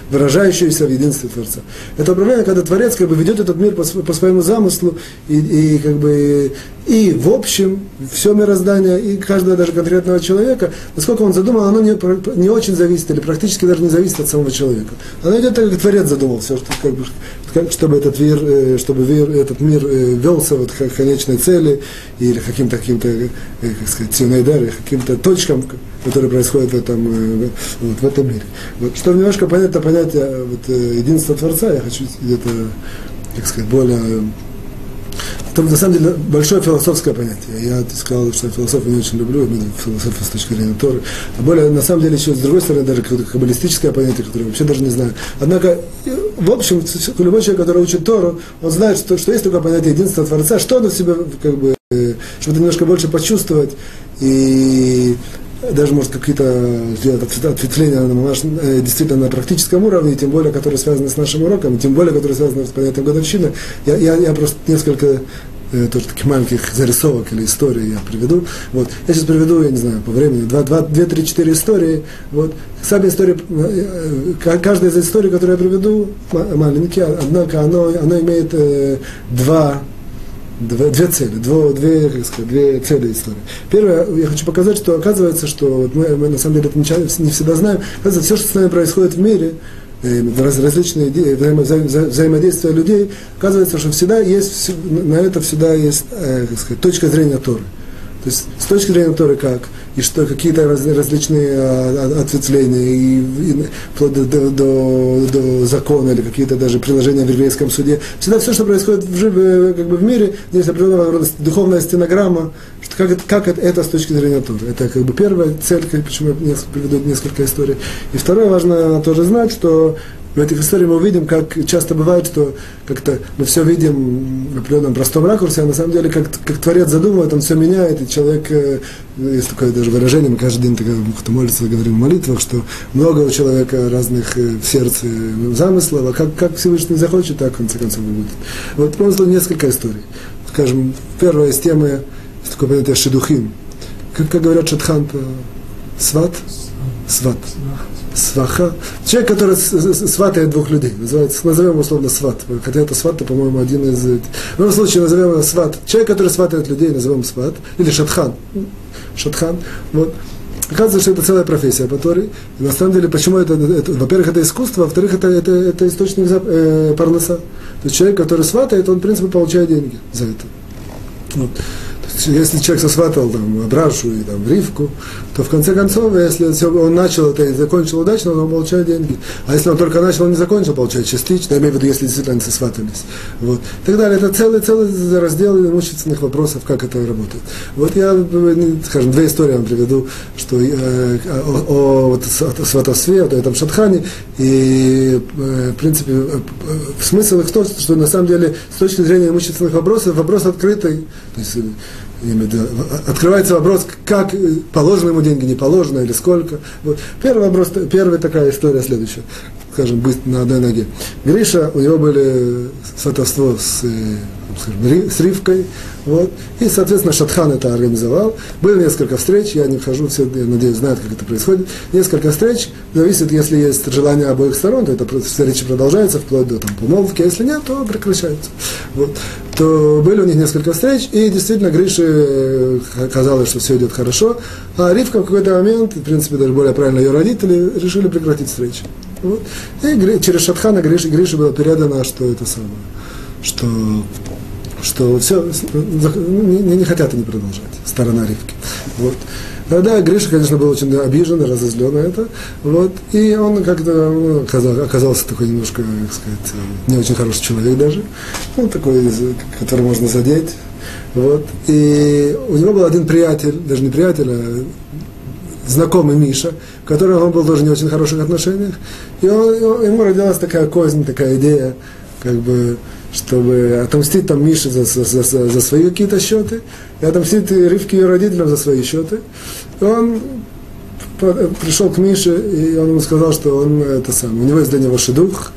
выражающееся в единстве Творца. Это управление, когда Творец как бы ведет этот мир по, по своему замыслу, и, и как бы и в общем все мироздание, и каждого даже конкретного человека, насколько он задумал, оно не, не очень зависит, или практически даже не зависит от самого человека. Оно идет так, как Творец задумал все, что, как бы, чтобы этот мир, э, чтобы мир, этот мир э, велся вот к конечной цели, или каким-то, каким-то, э, как сказать, каким-то точкам, которые происходят в этом, вот, в этом мире. Вот, чтобы немножко понять это понятие вот, единства Творца, я хочу где-то, как сказать, более это на самом деле большое философское понятие. Я сказал, что философию не очень люблю, философию с точки зрения Торы. А более, на самом деле, еще с другой стороны, даже какое-то каббалистическое понятие, которое я вообще даже не знаю. Однако, в общем, любой человек, который учит Тору, он знает, что, что есть такое понятие единства Творца, что оно в себе, как бы, чтобы немножко больше почувствовать. И даже может какие-то сделать ответвления на наш, э, действительно на практическом уровне, тем более, которые связаны с нашим уроком, тем более, которые связаны с понятием годовщины. Я, я, я просто несколько э, тоже таких маленьких зарисовок или историй я приведу. Вот. Я сейчас приведу, я не знаю, по времени, два, два, две, три, четыре истории. Вот. Сами истории, э, э, каждая из историй, которую я приведу, маленькие, однако оно, оно имеет э, два две, две цели, две, две, как сказать, две цели истории. Первое, я хочу показать, что оказывается, что вот мы, мы на самом деле это не, не всегда знаем, оказывается, все, что с нами происходит в мире, э, раз, различные взаимо, вза, взаимодействия людей, оказывается, что всегда есть, на это всегда есть, э, как сказать, точка зрения Торы. То есть с точки зрения Торы как? И что какие-то раз, различные а, ответвления, и, и вплоть до, до, до, до закона или какие-то даже приложения в еврейском суде. Всегда все, что происходит в, живе, как бы в мире, здесь определенного духовная стенограмма, что как, как это, это с точки зрения Торы. Это как бы первая цель, почему я приведу несколько историй. И второе, важно тоже знать, что в этих историях мы увидим, как часто бывает, что как-то мы все видим в определенном простом ракурсе, а на самом деле, как, как Творец задумывает, он все меняет, и человек, э, есть такое даже выражение, мы каждый день, кто молится, говорим в молитвах, что много у человека разных э, в сердце замыслов, а как, как Всевышний захочет, так в конце концов будет. Вот просто несколько историй. Скажем, первая из темы, такое понятие шедухим. Как, как говорят шатханта, сват, сват сваха. Человек, который сватает двух людей, называется, назовем условно сват. Хотя это сват, то, по-моему, один из... В любом случае, назовем его сват. Человек, который сватает людей, назовем сват. Или шатхан. Шатхан. Вот. Оказывается, что это целая профессия, которой, на самом деле, почему это, это во-первых, это искусство, во-вторых, это, это, это источник э, парноса. То есть человек, который сватает, он, в принципе, получает деньги за это. Вот если человек сосватывал там Абрашу и там Ривку, то в конце концов, если он начал это и закончил удачно, он получает деньги. А если он только начал, он не закончил, получает частично, я имею в виду, если действительно они сосватывались. Вот. И так далее. Это целый, целый раздел имущественных вопросов, как это работает. Вот я, скажем, две истории вам приведу, что э, о, о, вот, сватовстве, о этом шатхане, и, э, в принципе, э, смысл их в том, что на самом деле с точки зрения имущественных вопросов, вопрос открытый. То есть, открывается вопрос, как положено ему деньги, не положено, или сколько. Вот. Первый вопрос, первая такая история следующая, скажем, быстро на одной ноге. Гриша, у него были сватовство с, э, скажем, с Ривкой, вот. И, соответственно, Шатхан это организовал. Было несколько встреч, я не вхожу, все, я надеюсь, знают, как это происходит. Несколько встреч, зависит, если есть желание обоих сторон, то это встреча продолжается вплоть до там, помолвки, а если нет, то прекращается. Вот. То были у них несколько встреч, и действительно Грише э, казалось, что все идет хорошо, а Ривка в какой-то момент, в принципе, даже более правильно ее родители, решили прекратить встречи. Вот. И через Шатхана Грише, Грише было передано, что это самое, что что все, не, не хотят они продолжать, сторона Ривки. Вот. Тогда Гриша, конечно, был очень обижен разозлен на это. Вот. И он как-то ну, оказался, такой немножко, как сказать, не очень хороший человек даже. Он такой, который можно задеть. Вот. И у него был один приятель, даже не приятель, а знакомый Миша, которого он был тоже не очень хороших отношениях. И он, ему родилась такая кознь, такая идея, как бы, чтобы отомстить там Мише за, за, за, за свои какие-то счеты, и отомстить Ривке ее родителям за свои счеты. И он пришел к Мише, и он ему сказал, что он это сам, у него есть для него шедух,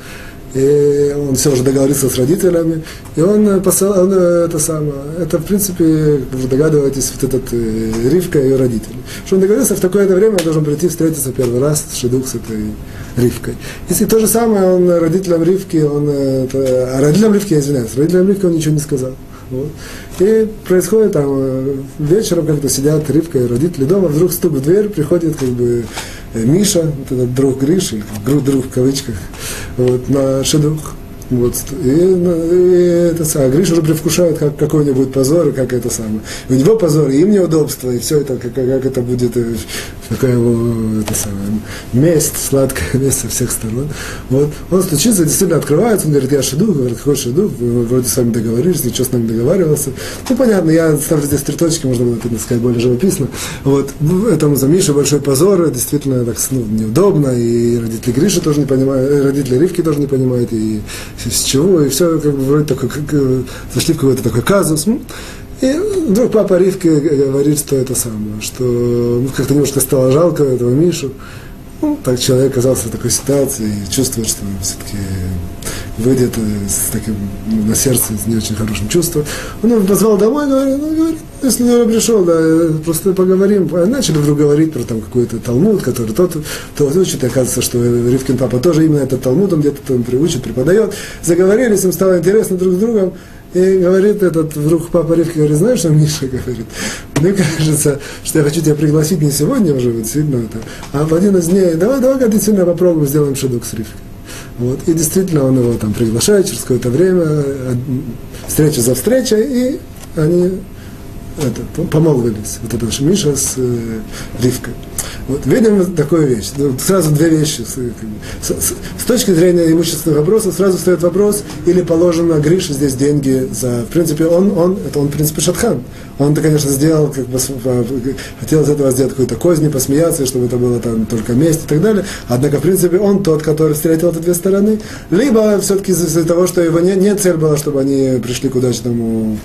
и он все уже договорился с родителями, и он посылал, он, это самое, это в принципе, вы догадываетесь, вот этот э, Ривка и ее родители. Что он договорился, в такое-то время он должен прийти встретиться первый раз с Шедук, с этой Ривкой. Если то же самое, он родителям Ривки, он, это, а родителям Ривки, я извиняюсь, родителям Ривки он ничего не сказал. Вот. И происходит там э, вечером как-то сидят Ривка и родители дома, вдруг стук в дверь, приходит как бы э, Миша, вот этот друг Гриши, друг, друг в кавычках, вот, на шедух. Вот, и, и это самое, Гриша уже предвкушает, как, какой у него будет позор, и как это самое. И у него позор, и им неудобство, и все это, как, как это будет, э, такая его, это самое, месть, сладкая месть со всех сторон. Вот, он стучится, действительно открывается, он говорит, я шеду, говорит, какой шеду, вы вроде с вами договорились, ничего с нами договаривался. Ну, понятно, я ставлю здесь три точки, можно было это сказать более живописно. Вот, этому за Мишу большой позор, действительно так ну, неудобно, и родители Гриши тоже не понимают, и родители Ривки тоже не понимают, и с чего, и все как бы вроде такой, как, э, зашли в какой-то такой казус. И вдруг папа Ривки говорит, что это самое, что ну, как-то немножко стало жалко этого Мишу. Ну, так человек оказался в такой ситуации и чувствует, что все-таки выйдет с таким ну, на сердце с не очень хорошим чувством. Он его позвал домой, говорит, ну, говорит, если не пришел, да, просто поговорим. Начали вдруг говорить про там какой-то Талмуд, который тот, тот учит, оказывается, что Ривкин папа тоже именно этот Талмуд, он где-то там приучит, преподает. Заговорились, им стало интересно друг с другом. И говорит этот вдруг папа Ривки, говорит, знаешь, что Миша говорит? Мне кажется, что я хочу тебя пригласить не сегодня уже, вот сильно это, а в один из дней, давай, давай, действительно попробуем, сделаем шедук с Ривкой. Вот. И действительно он его там приглашает через какое-то время, встреча за встречей, и они это, помолвились. Вот это Миша с э, Ривкой. Вот, видим такую вещь. Ну, сразу две вещи. С, с, с точки зрения имущественных вопросов сразу встает вопрос, или положено Грише здесь деньги за... В принципе, он, он, это он, в принципе, Шатхан. Он-то, конечно, сделал, как бы, хотел из этого сделать какую-то козни, посмеяться, чтобы это было там только месть и так далее. Однако, в принципе, он тот, который встретил эти две стороны. Либо все-таки из-за того, что его не, не цель была, чтобы они пришли к удачному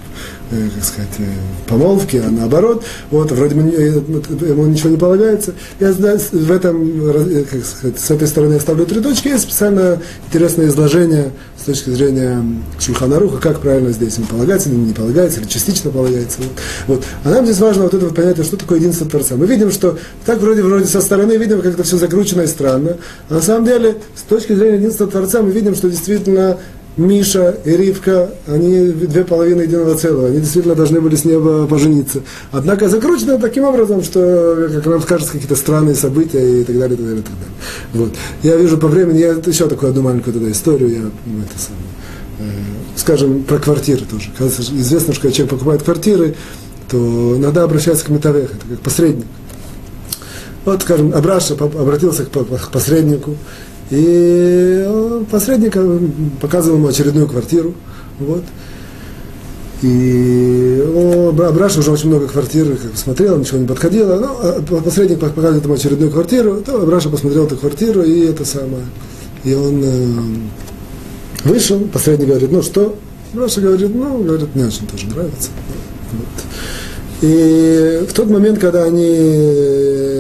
Э, как сказать, э, помолвки, а наоборот, вот, вроде бы ему ничего не полагается. Я в этом, э, как сказать, с этой стороны я ставлю три точки, есть специально интересное изложение с точки зрения Шульханаруха, как правильно здесь ему полагается, или не полагается, или частично полагается. Вот. вот. А нам здесь важно вот это вот понятие, что такое единство Творца. Мы видим, что так вроде, вроде со стороны видим, как это все закручено и странно, а на самом деле, с точки зрения единства Творца, мы видим, что действительно Миша и Ривка, они две половины единого целого, они действительно должны были с неба пожениться. Однако закручено таким образом, что, как нам скажут, какие-то странные события и так далее, и так далее, и так далее. Вот. Я вижу по времени, я еще такую одну маленькую тогда историю, я, ну, это самое, э, скажем, про квартиры тоже. Известно, что когда человек покупает квартиры, то иногда обращается к метавех, это как посредник. Вот, скажем, Абраша обратился к посреднику, и посредник показывал ему очередную квартиру. Вот. И ну, Абраша уже очень много квартир смотрел, ничего не подходило. Но а, посредник показывает ему очередную квартиру, то Абраша посмотрел эту квартиру, и это самое. И он э, вышел, посредник говорит, ну что? Абраша говорит, ну, говорит, мне очень тоже нравится. Вот. И в тот момент, когда они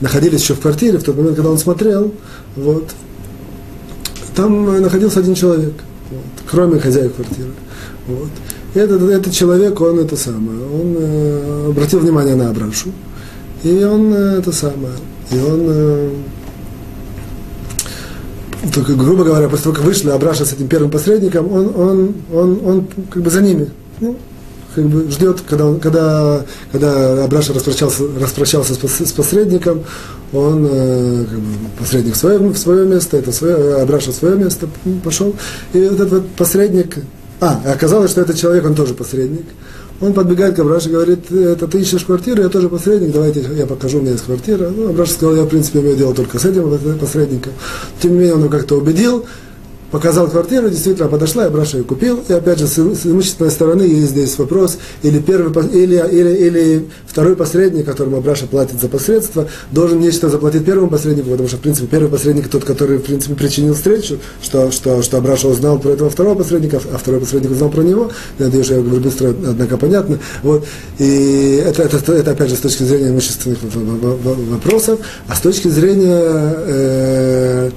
находились еще в квартире, в тот момент, когда он смотрел, вот, там находился один человек, вот, кроме хозяев квартиры. Вот. И этот, этот человек, он это самое, он э, обратил внимание на Абрашу, и он э, это самое, и он, э, только, грубо говоря, после того, как вышли Абраша с этим первым посредником, он, он, он, он как бы за ними. Ну, как бы ждет, когда, когда, когда Абраша распрощался, распрощался с, с посредником, он, э, как бы, посредник в свое, в свое место, это свое, Абраша в свое место пошел, и вот этот вот посредник, а, оказалось, что этот человек, он тоже посредник, он подбегает к Абраше и говорит, это ты ищешь квартиру, я тоже посредник, давайте я покажу, у меня есть квартира. Ну, Абраша сказал, я, в принципе, имею дело только с этим посредником. Тем не менее, он его как-то убедил, показал квартиру, действительно подошла, я Браша ее купил. И опять же, с, имущественной стороны есть здесь вопрос, или, первый, или, или, или второй посредник, которому Абраша платит за посредство, должен нечто заплатить первому посреднику, потому что, в принципе, первый посредник тот, который, в принципе, причинил встречу, что, что, что Абраша узнал про этого второго посредника, а второй посредник узнал про него. Надеюсь, я говорю быстро, однако понятно. Вот. И это, это, это, опять же, с точки зрения имущественных вопросов, а с точки зрения э,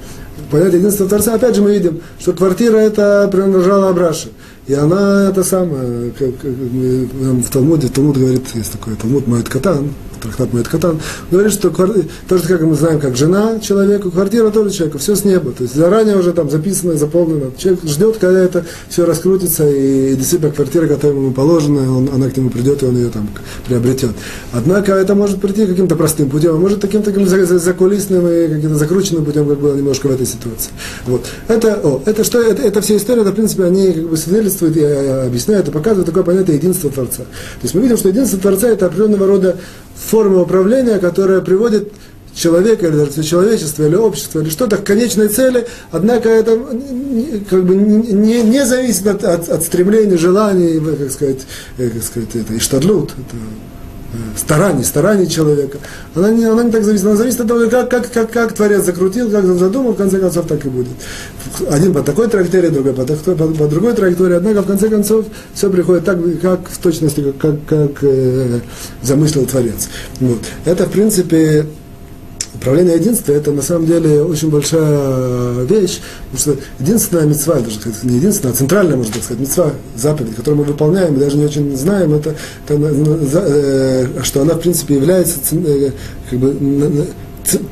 понятие единства Творца, опять же мы видим, что квартира это принадлежала Абраше. И она это самое, как, как в Талмуде, Талмуд говорит, есть такой Талмуд Моет Катан, трактат Моет Катан, говорит, что то, что как мы знаем, как жена человеку, квартира тоже человеку, все с неба. То есть заранее уже там записано, заполнено. Человек ждет, когда это все раскрутится, и действительно квартира, которая ему положена, он, она к нему придет, и он ее там приобретет. Однако это может прийти каким-то простым путем, а может таким таким закулисным и каким-то закрученным путем, как было немножко в этой ситуации. Вот. Это, о, это что, это, это все истории, это, в принципе, они как бы свидетельствуют и объясняют, и показывают такое понятие единства Творца. То есть мы видим, что единство Творца это определенного рода форма управления, которая приводит человека, или человечество, или общество, или что-то к конечной цели, однако это как бы не, не зависит от, от, от стремлений, желаний, как сказать, как сказать это иштадлут, это стараний, стараний человека. Она не, она не так зависит, она зависит от того, как, как, как, как Творец закрутил, как он задумал, в конце концов так и будет. Один по такой траектории, другой по, по, по другой траектории, однако в конце концов все приходит так, как в точности, как, как, как э, замыслил Творец. Вот. Это, в принципе, Управление единства это на самом деле очень большая вещь, потому что единственная мецва, даже не единственная, а центральная, можно так сказать, мецва, заповедь, которую мы выполняем, мы даже не очень знаем, это, это э, что она в принципе является э, как бы,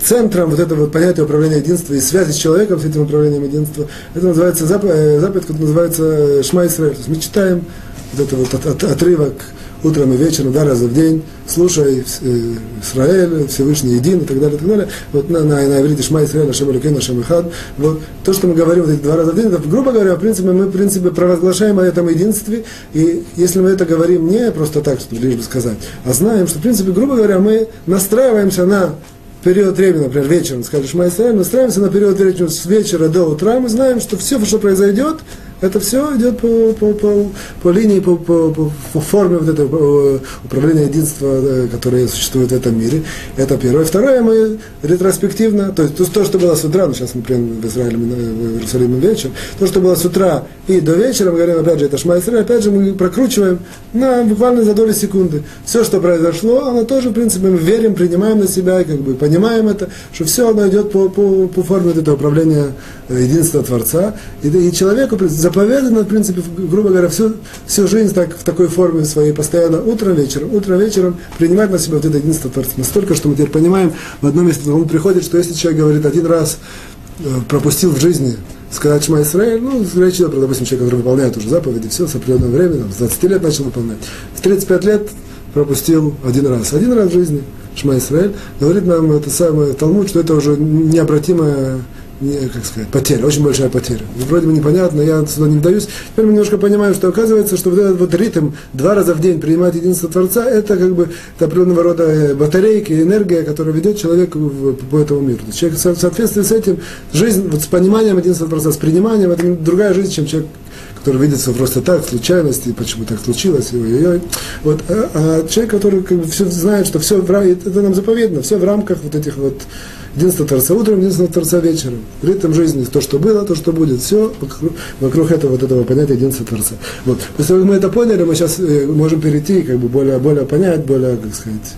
центром вот этого понятия управления единства и связи с человеком с этим управлением единства. Это называется заповедь, э, заповедь которая называется Шма Исраэль. То есть мы читаем вот этот вот от, от, отрывок утром и вечером, два раза в день, слушай э, Израиль, Всевышний един и так далее, и так далее. Вот на, на, на иврите Шма Израиль, Ашем Элюкин, Ашем Ихад. Вот то, что мы говорим вот эти два раза в день, это, грубо говоря, в принципе, мы, в принципе, провозглашаем о этом единстве, и если мы это говорим не просто так, чтобы лишь бы сказать, а знаем, что, в принципе, грубо говоря, мы настраиваемся на период времени, например, вечером, скажешь, Исраиль, настраиваемся на период времени с вечера до утра, мы знаем, что все, что произойдет, это все идет по, по, по, по линии, по, по, по, форме вот этого управления единства, э, которое существует в этом мире. Это первое. Второе, мы ретроспективно, то есть то, что было с утра, ну, сейчас мы приедем в Израиль, в Иерусалим вечером, то, что было с утра и до вечера, мы говорим, опять же, это Шма Исраиль, опять же, мы прокручиваем на буквально за доли секунды. Все, что произошло, оно тоже, в принципе, мы верим, принимаем на себя, как бы понимаем это, что все оно идет по, по, по форме вот этого управления э, единства Творца. И, и человеку заповедано, в принципе, грубо говоря, всю, всю жизнь так, в такой форме своей, постоянно утром, вечером, утром, вечером принимать на себя вот это единство Творца. Настолько, что мы теперь понимаем, в одном месте он приходит, что если человек говорит один раз, э, пропустил в жизни сказать Шма Исраэль, ну, речь идет про, допустим, человек, который выполняет уже заповеди, все, с определенного времени, там, с 20 лет начал выполнять. В 35 лет пропустил один раз. Один раз в жизни Шма Исраэль. Говорит нам это самое Талмуд, что это уже необратимая не, как сказать, потеря, очень большая потеря. Вроде бы непонятно, я сюда не вдаюсь. Теперь мы немножко понимаем, что оказывается, что вот этот вот ритм два раза в день принимать единство Творца, это как бы это определенного рода э, батарейки, энергия, которая ведет человека в, по этому миру. Человек в соответствии с этим, жизнь вот с пониманием единства Творца, с приниманием, это другая жизнь, чем человек который видится просто так, случайности, почему так случилось, ой-ой-ой. Вот, а, а человек, который как бы все знает, что все в, это нам заповедно, все в рамках вот этих вот единство Творца утром, единство Творца вечером. Ритм жизни, то, что было, то, что будет, все вокруг, вокруг этого, вот этого понятия единства Творца. Вот. Если мы это поняли, мы сейчас э, можем перейти, как бы более, более понять, более, как сказать,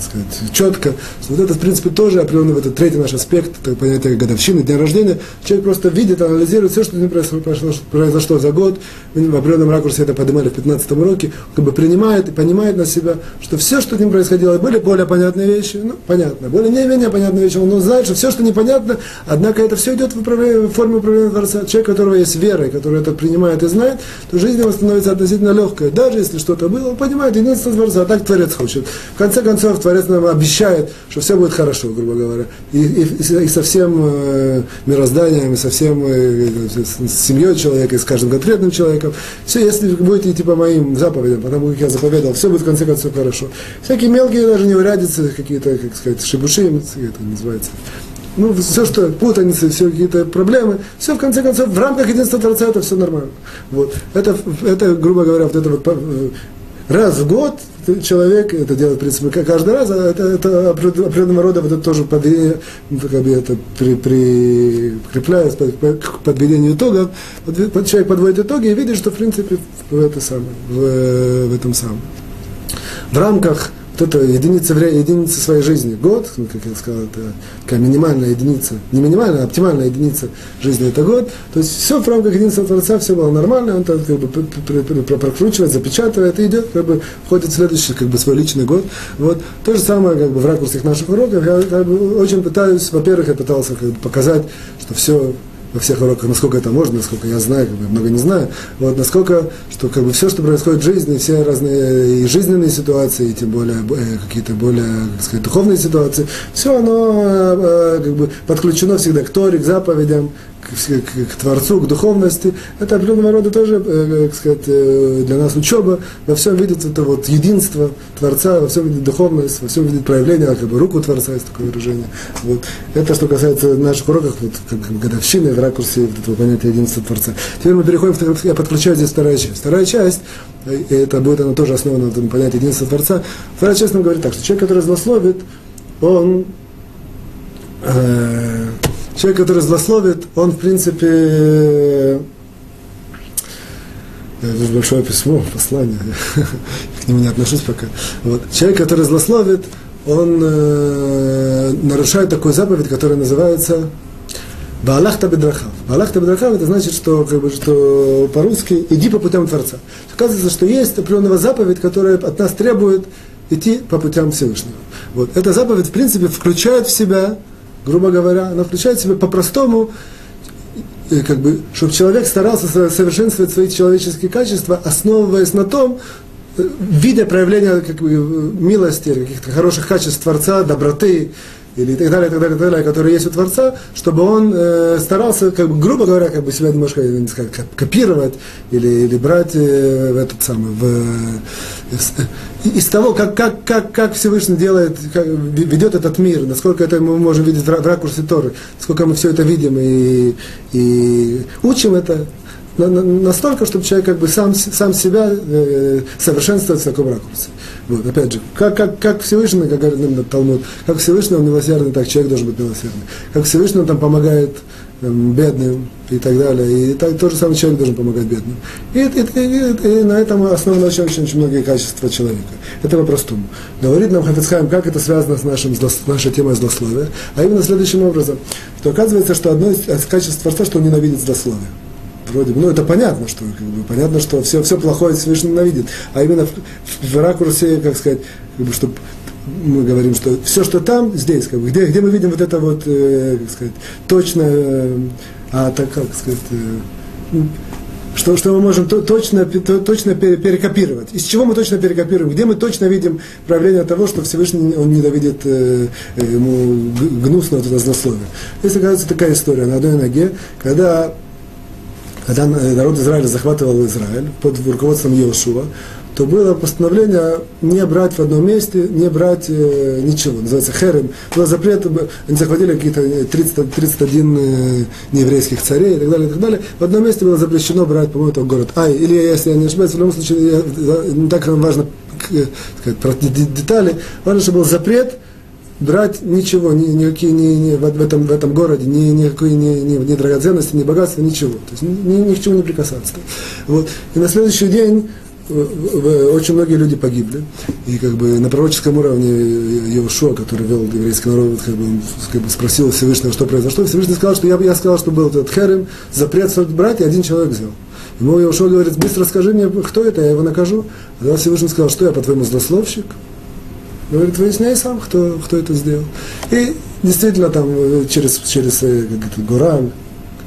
сказать, четко. Вот это, в принципе, тоже определенный вот этот третий наш аспект, это понятие годовщины, дня рождения. Человек просто видит, анализирует все, что с ним произошло, произошло за год. Мы в определенном ракурсе это поднимали в 15 уроке. как бы принимает и понимает на себя, что все, что с ним происходило, были более понятные вещи, ну, понятно, более не менее понятные вещи. Он знает, что все, что непонятно, однако это все идет в, в форме управления Творца. Человек, у которого есть вера, и который это принимает и знает, то жизнь его становится относительно легкой. Даже если что-то было, он понимает единство Творца, а так Творец хочет. В конце концов, концов, Творец нам обещает, что все будет хорошо, грубо говоря. И, и, и со всем э, мирозданием, и со всем э, с семьей человека, и с каждым конкретным человеком. Все, если будете идти по моим заповедям, потому как я заповедал, все будет в конце концов хорошо. Всякие мелкие даже неурядицы, какие-то, как сказать, шибуши, это называется ну, все, что путаницы, все какие-то проблемы, все, в конце концов, в рамках единства Творца это все нормально. Вот. Это, это, грубо говоря, вот это вот э, раз в год человек это делает, в принципе, каждый раз, а это, это определенного рода вот это тоже подведение, ну, как бы это при, прикрепляется к подведению итогов, человек подводит итоги и видит, что, в принципе, в, это самое, в, в этом самом. В рамках это единица, единица своей жизни, год, ну, как я сказал, это такая минимальная единица, не минимальная, а оптимальная единица жизни это год. То есть все в рамках единства Творца, все было нормально, он так как бы прокручивает, запечатывает и идет, как бы входит в следующий, как бы свой личный год. Вот. То же самое, как бы в ракурсах наших уроков, я как бы, очень пытаюсь, во-первых, я пытался как бы, показать, что все во всех уроках, насколько это можно, насколько я знаю, как бы много не знаю, вот насколько, что как бы все, что происходит в жизни, все разные и жизненные ситуации, и тем более э, какие-то более, так сказать, духовные ситуации, все оно э, как бы подключено всегда к Торе, к заповедям, к, к, Творцу, к духовности. Это определенного рода тоже, э, как сказать, э, для нас учеба. Во всем видит это вот единство Творца, во всем видит духовность, во всем видит проявление, как бы руку Творца, есть такое выражение. Вот. Это что касается наших уроков, вот, как годовщины, в ракурсе вот этого понятия единства Творца. Теперь мы переходим, я подключаю здесь вторая часть. Вторая часть, э, это будет она тоже основана на понятии единства Творца. Вторая часть нам говорит так, что человек, который злословит, он э, Человек, который злословит, он, в принципе, это большое письмо, послание, к нему не отношусь пока. Вот. Человек, который злословит, он э, нарушает такую заповедь, которая называется Баалахта бедрахав. Баалахта бедрахав это значит, что, как бы, что по-русски иди по путям Творца. Оказывается, что есть определенного заповедь, которая от нас требует идти по путям Всевышнего. Вот. Эта заповедь, в принципе, включает в себя грубо говоря, она включает в себя по-простому, как бы, чтобы человек старался совершенствовать свои человеческие качества, основываясь на том, э, видя проявления как бы, милости, каких-то хороших качеств Творца, доброты, или и так далее, и так далее, и так далее, которые есть у Творца, чтобы он э, старался, как бы, грубо говоря, как бы себя немножко, не сказать, копировать или, или брать э, в этот самый, в, э, из того, как, как, как, как Всевышний делает, как, ведет этот мир, насколько это мы можем видеть в, в ракурсе Торы, насколько мы все это видим и, и учим это, настолько, чтобы человек как бы сам, сам себя э, совершенствовать в таком ракурсе. Вот, опять же, как, как, как Всевышний, как говорит нам Талмуд, как Всевышний он милосердный, так человек должен быть милосердный. Как Всевышний он там помогает там, бедным и так далее. И так, тот же самый человек должен помогать бедным. И, и, и, и на этом основаны очень, очень, очень многие качества человека. Это по-простому. Говорит нам Хафицхайм, как это связано с нашим, с нашей темой злословия. А именно следующим образом, что оказывается, что одно из качеств Творца, что он ненавидит злословие вроде бы, ну это понятно, что как бы, понятно, что все, все плохое Всевышний ненавидит, а именно в, в, в ракурсе, как сказать, как бы, чтобы мы говорим, что все, что там, здесь, как бы, где, где мы видим вот это вот, э, как сказать, точно, э, а так, как сказать, э, что, что мы можем то, точно, то, точно перекопировать. Из чего мы точно перекопируем? Где мы точно видим проявление того, что Всевышний он ненавидит э, ему гнусно вот это злословие. Здесь оказывается такая история на одной ноге, когда когда народ Израиля захватывал Израиль под руководством Иошуа, то было постановление не брать в одном месте, не брать э, ничего. Называется херем. Был запрет, они захватили какие-то 30, 31 э, нееврейских царей и так далее, и так далее. В одном месте было запрещено брать, по-моему, это город Ай. Или, если я не ошибаюсь, в любом случае, я, не так важно э, сказать, про детали, важно, чтобы был запрет брать ничего, ни, никакие, ни, ни, в, этом, в этом городе, ни, никакой ни, ни, ни драгоценности, ни богатства, ничего. То есть ни, ни к чему не прикасаться. Вот. И на следующий день очень многие люди погибли. И как бы на пророческом уровне Иошуа, который вел еврейский народ, как бы, как бы спросил Всевышнего, что произошло. Всевышний сказал, что я, я сказал, что был этот Херем, запрет брать, и один человек взял. Ему Иошуа говорит, быстро скажи мне, кто это, я его накажу. А тогда Всевышний сказал, что я, по-твоему, злословщик? Говорит, выясняй сам, кто, кто это сделал. И действительно там э, через, через э, Гуран,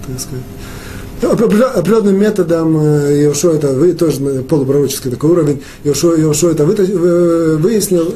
так сказать, определенным методом э, Иошуа это вы, тоже полупророческий такой уровень, Иошуа, Иошуа это вы, выяснил,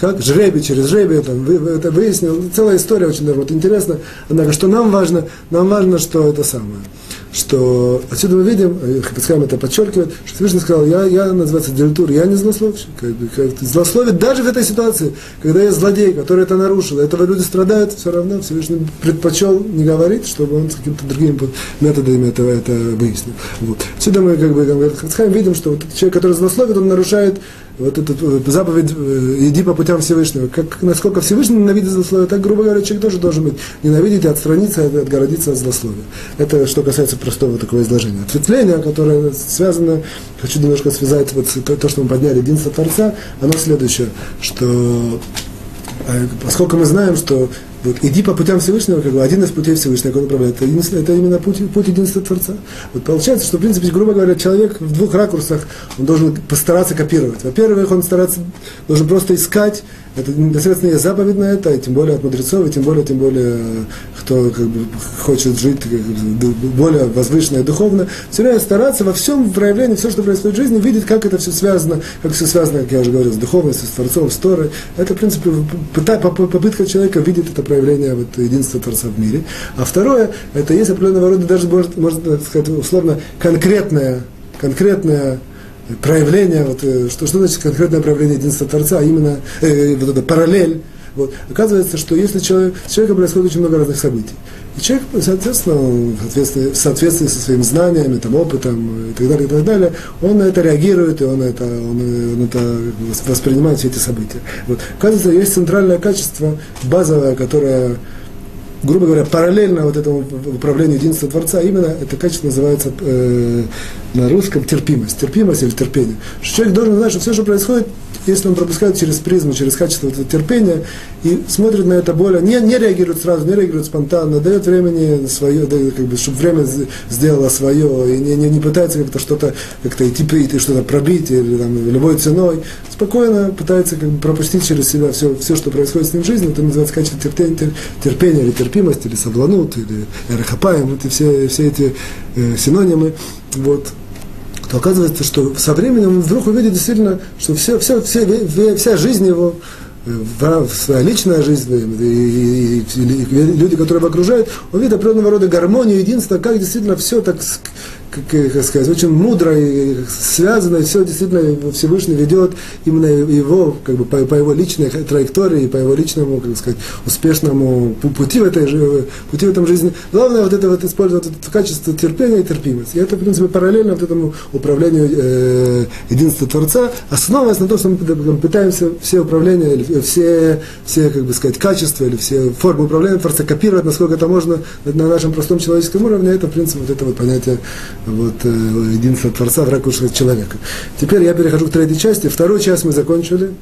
как? Жребий через жребий, там, вы, это выяснил, целая история очень вот, интересно, однако, что нам важно, нам важно, что это самое – что отсюда мы видим, э, Хапицхайм это подчеркивает, что Всевышний сказал, я, я называется дилетур, я не злословщик. Как бы, как, злословит даже в этой ситуации, когда есть злодей, который это нарушил, этого люди страдают, все равно Всевышний предпочел не говорить, чтобы он с какими-то другими методами это, это выяснил. Вот. Отсюда мы, как бы, как Хапицхайм видим, что вот человек, который злословит, он нарушает вот эту вот, заповедь э, «иди по путям Всевышнего», как, насколько Всевышний ненавидит злословие, так, грубо говоря, человек тоже должен быть ненавидеть и отстраниться, отгородиться от злословия. Это что касается простого такого изложения. Ответвление, которое связано, хочу немножко связать вот то, что мы подняли, единство Творца, оно следующее, что э, поскольку мы знаем, что вот, иди по путям Всевышнего, как бы один из путей Всевышнего, он управляет, это, это именно путь, путь единства Творца. Вот получается, что, в принципе, грубо говоря, человек в двух ракурсах, он должен постараться копировать. Во-первых, он стараться, должен просто искать это непосредственно есть заповедь на это, и тем более от мудрецов, и тем более, тем более, кто как бы, хочет жить как бы, более возвышенно и духовно, все время стараться во всем проявлении, все, что происходит в жизни, видеть, как это все связано, как все связано, как я уже говорил, с духовностью, с Творцом, с Торой. Это, в принципе, попытка человека видеть это проявление вот, единства Творца в мире. А второе, это есть определенного рода, даже, может, можно сказать, условно, конкретное, конкретное проявление, вот, э, что, что значит конкретное проявление единства Творца, а именно э, вот это параллель. Вот. Оказывается, что если человек, с человеком происходит очень много разных событий, и человек, соответственно, в соответствии, в соответствии со своими знаниями, там, опытом и так далее, и так далее, он на это реагирует, и он это, он, он это воспринимает все эти события. Вот. Оказывается, есть центральное качество, базовое, которое грубо говоря, параллельно вот этому управлению единства Творца, именно это качество называется э, на русском терпимость. Терпимость или терпение. Человек должен знать, что все, что происходит, если он пропускает через призму, через качество этого терпения и смотрит на это более, не, не реагирует сразу, не реагирует спонтанно, дает времени свое, дает, как бы, чтобы время сделало свое, и не, не, не пытается как-то что-то как-то идти, идти что-то пробить или там, любой ценой, спокойно пытается как бы, пропустить через себя все, все, что происходит с ним в жизни, это называется качество терпения, терпения или терпимость, или сабланут, или эрахапаем, вот и все, все эти э, синонимы. Вот то оказывается, что со временем он вдруг увидит действительно, что все, все, все, вся жизнь его, э, своя личная жизнь, и, и, и, и люди, которые его окружают, он видит определенного рода гармонию, единство, как действительно все так как, как сказать, очень мудро и связано, и все действительно Всевышний ведет именно его, как бы по, по его личной траектории, по его личному, как сказать, успешному пути в, этой, пути в этом жизни. Главное вот это вот использовать это качество терпения и терпимости. И это, в принципе, параллельно вот этому управлению э, единства Творца, основываясь на том, что мы пытаемся все управления, или все, все, как бы сказать, качества или все формы управления Творца копировать, насколько это можно на нашем простом человеческом уровне. Это, в принципе, вот это вот понятие вот, э, единство Творца в ракурсе человека. Теперь я перехожу к третьей части. Вторую часть мы закончили.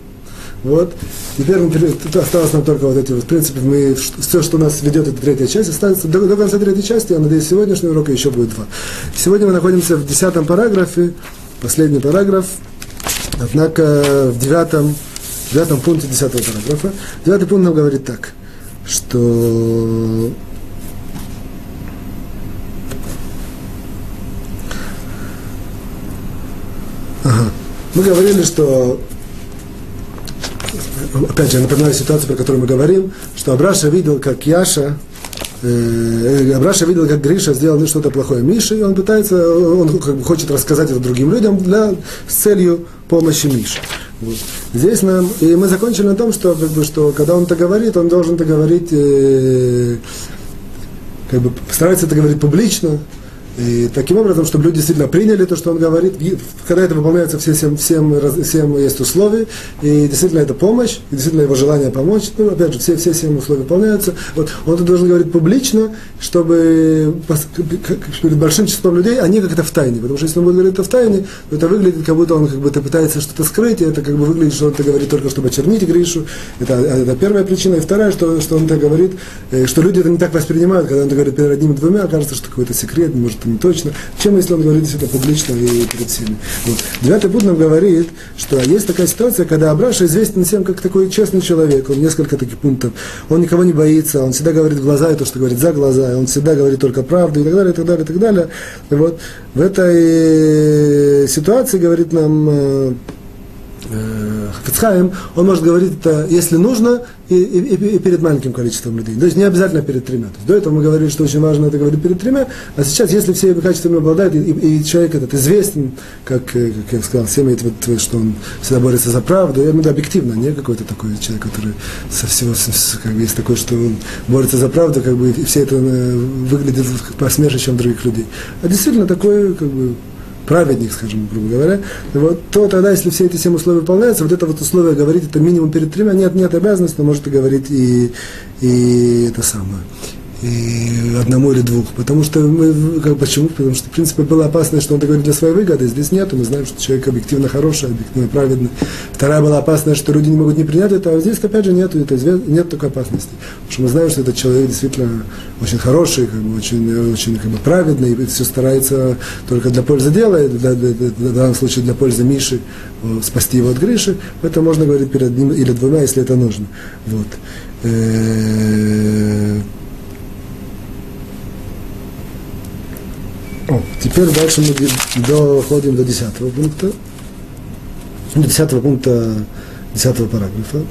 Вот. Теперь мы, осталось нам только вот эти вот, в принципе, мы, все, что нас ведет, эта третья часть, останется до, до конца третьей части, я надеюсь, сегодняшнего урока еще будет два. Сегодня мы находимся в десятом параграфе, последний параграф, однако в девятом, девятом пункте десятого параграфа. Девятый пункт нам говорит так, что Мы говорили, что опять же, я напоминаю ситуацию, про которую мы говорим, что Абраша видел, как Яша, э, Абраша видел, как Гриша сделал что-то плохое Мише, и он пытается, он как бы хочет рассказать это другим людям для, с целью помощи Мише. Вот. Здесь нам, и мы закончили на том, что, как бы, что когда он это говорит, он должен это говорить, э, как бы старается это говорить публично, и таким образом, чтобы люди действительно приняли то, что он говорит, когда это выполняется все всем, всем, всем есть условия, и действительно это помощь, и действительно его желание помочь, ну, опять же, все, все семь условия выполняются. Вот, он это должен говорить публично, чтобы перед большим числом людей, они как это в тайне, потому что если он будет говорить это в тайне, то это выглядит, как будто он как будто пытается что-то скрыть, и это как бы выглядит, что он это говорит только, чтобы очернить Гришу. Это, это первая причина. И вторая, что, что он это говорит, э, что люди это не так воспринимают, когда он это говорит перед одним и двумя, кажется, что какой-то секрет, может, не точно, чем если он говорит это публично и перед всеми. Вот. Девятый пункт нам говорит, что есть такая ситуация, когда Абраша известен всем как такой честный человек, он несколько таких пунктов, он никого не боится, он всегда говорит в глаза и то, что говорит за глаза, он всегда говорит только правду и так далее, и так далее, и так далее. И вот в этой ситуации, говорит нам э, э, Хафицхайм, он может говорить это, если нужно, и, и, и перед маленьким количеством людей. То есть не обязательно перед тремя. То есть до этого мы говорили, что очень важно это говорить перед тремя, а сейчас, если все качествами обладает, и, и, и человек этот известен, как, э, как я сказал, все имеет вот, что он всегда борется за правду, и, ну, объективно, не какой-то такой человек, который со всего, со, как бы есть такой, что он борется за правду, как бы, все это э, выглядит посмешищем других людей. А действительно такой, как бы, праведник, скажем, грубо говоря, вот, то тогда, если все эти семь условия выполняются, вот это вот условие говорить, это минимум перед тремя, нет, нет обязанности, но может и говорить и, и это самое и одному или двух. Потому что мы, как, почему? Потому что, в принципе, было опасность, что он это говорит для своей выгоды. Здесь нет, мы знаем, что человек объективно хороший, объективно праведный. Вторая была опасность, что люди не могут не принять это, а здесь, опять же, нет, это, нет такой опасности. Потому что мы знаем, что этот человек действительно очень хороший, как бы, очень, очень как бы, праведный, и все старается только для пользы дела, и для, для, для, в данном случае для пользы Миши, спасти его от Гриши. Это можно говорить перед одним или двумя, если это нужно. Вот. О, теперь дальше мы доходим до десятого пункта. До десятого пункта, десятого параграфа.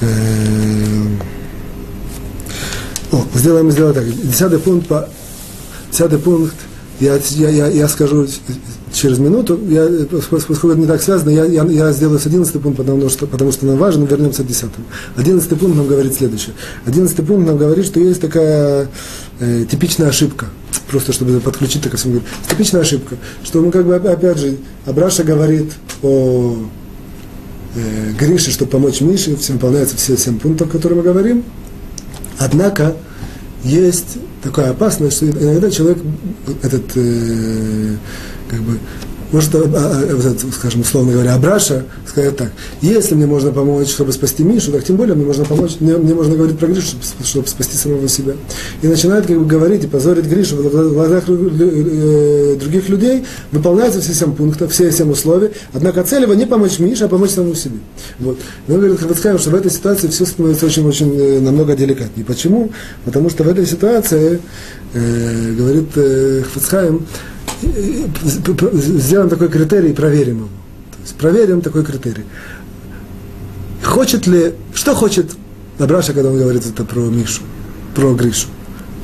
Эм. О, сделаем, сделаем так. Десятый пункт, десятый пункт, я, я, я, я скажу через минуту, я, поскольку это не так связано, я, я, я сделаю с 11 пункт, потому что, потому что нам важно, вернемся к 10. 11 пункт нам говорит следующее. 11 пункт нам говорит, что есть такая э, типичная ошибка, просто чтобы подключить это ко всему. Типичная ошибка, что мы как бы, опять же, Абраша говорит о э, Грише, чтобы помочь Мише, все выполняются все 7 пунктов, о которых мы говорим, однако есть такая опасность, что иногда человек, этот э, как бы может, а, а, скажем, условно говоря, Абраша сказать так, если мне можно помочь, чтобы спасти Мишу, так тем более мне можно помочь, мне, мне можно говорить про Гришу, чтобы, спасти самого себя. И начинает как бы говорить и позорить Гришу в глазах э, других людей, выполняются все семь пунктов, все семь условий, однако цель его не помочь Мише, а помочь самому себе. Вот. И он говорит Хавацкаем, что в этой ситуации все становится очень-очень э, намного деликатнее. Почему? Потому что в этой ситуации, э, говорит э, Хавацкаем, сделаем такой критерий и проверим его. То есть проверим такой критерий. Хочет ли, что хочет Абраша, когда он говорит это про Мишу, про Гришу?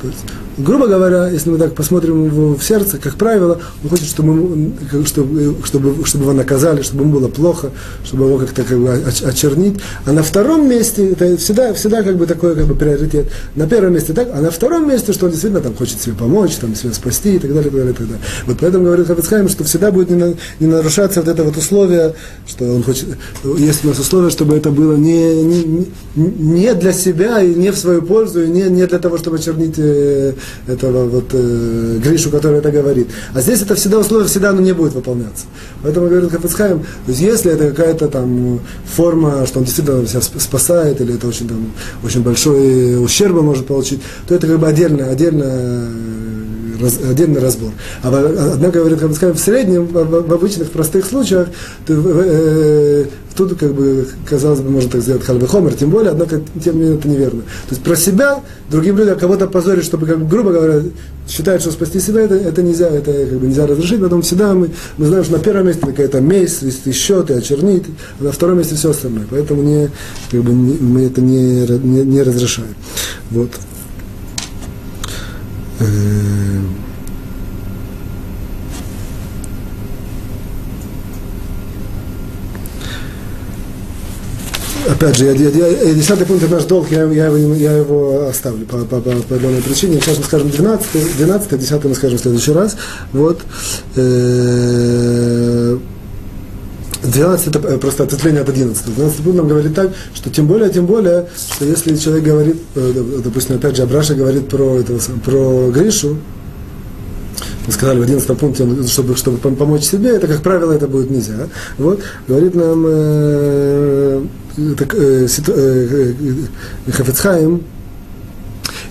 То есть грубо говоря, если мы так посмотрим его в сердце, как правило, он хочет, чтобы, чтобы, чтобы, чтобы его наказали, чтобы ему было плохо, чтобы его как-то как бы очернить. А на втором месте, это всегда, всегда как бы такой как бы приоритет. На первом месте так, а на втором месте, что он действительно там хочет себе помочь, там себя спасти и так далее, и так далее, и так далее. Вот поэтому говорит Хабицхайм, что всегда будет не, на, не нарушаться вот это вот условие, что он хочет, есть у нас условие, чтобы это было не, не, не для себя и не в свою пользу, и не, не для того, чтобы очернить э, этого вот э, Гришу, который это говорит. А здесь это всегда условие, всегда оно не будет выполняться. Поэтому говорит Хафицхайм, то есть если это какая-то там форма, что он действительно себя спасает, или это очень, там, очень большой ущерб может получить, то это как бы отдельно, отдельно раз, отдельный разбор. А, однако, говорит Хаббскайм, в среднем, в, в обычных простых случаях, то, э, тут, как бы, казалось бы, можно так сделать хальвы хомер, тем более, однако, тем не менее, это неверно. То есть про себя, другим людям кого-то позорить, чтобы, как, грубо говоря, считать, что спасти себя, это, это нельзя, это как бы нельзя разрешить, поэтому всегда мы, мы знаем, что на первом месте какая-то месть, свести счеты, очернить, а на втором месте все остальное. Поэтому не, как бы, не, мы это не, не, не разрешаем. Вот. Э, опять же, я, я, я, десятый пункт это наш долг, я, я, его, я его оставлю по, по, по, по одной причине. Сейчас мы скажем 12, 12, 10 мы скажем в следующий раз. Вот. 12 э, это просто ответвление от 11. 12 пункт нам говорит так, что тем более, тем более, что если человек говорит, э, допустим, опять же, Абраша говорит про, этого, про Гришу, мы сказали в 11 пункте, чтобы, чтобы помочь себе, это, как правило, это будет нельзя. Вот, говорит нам э, так, э, э, э, Хафицхайм,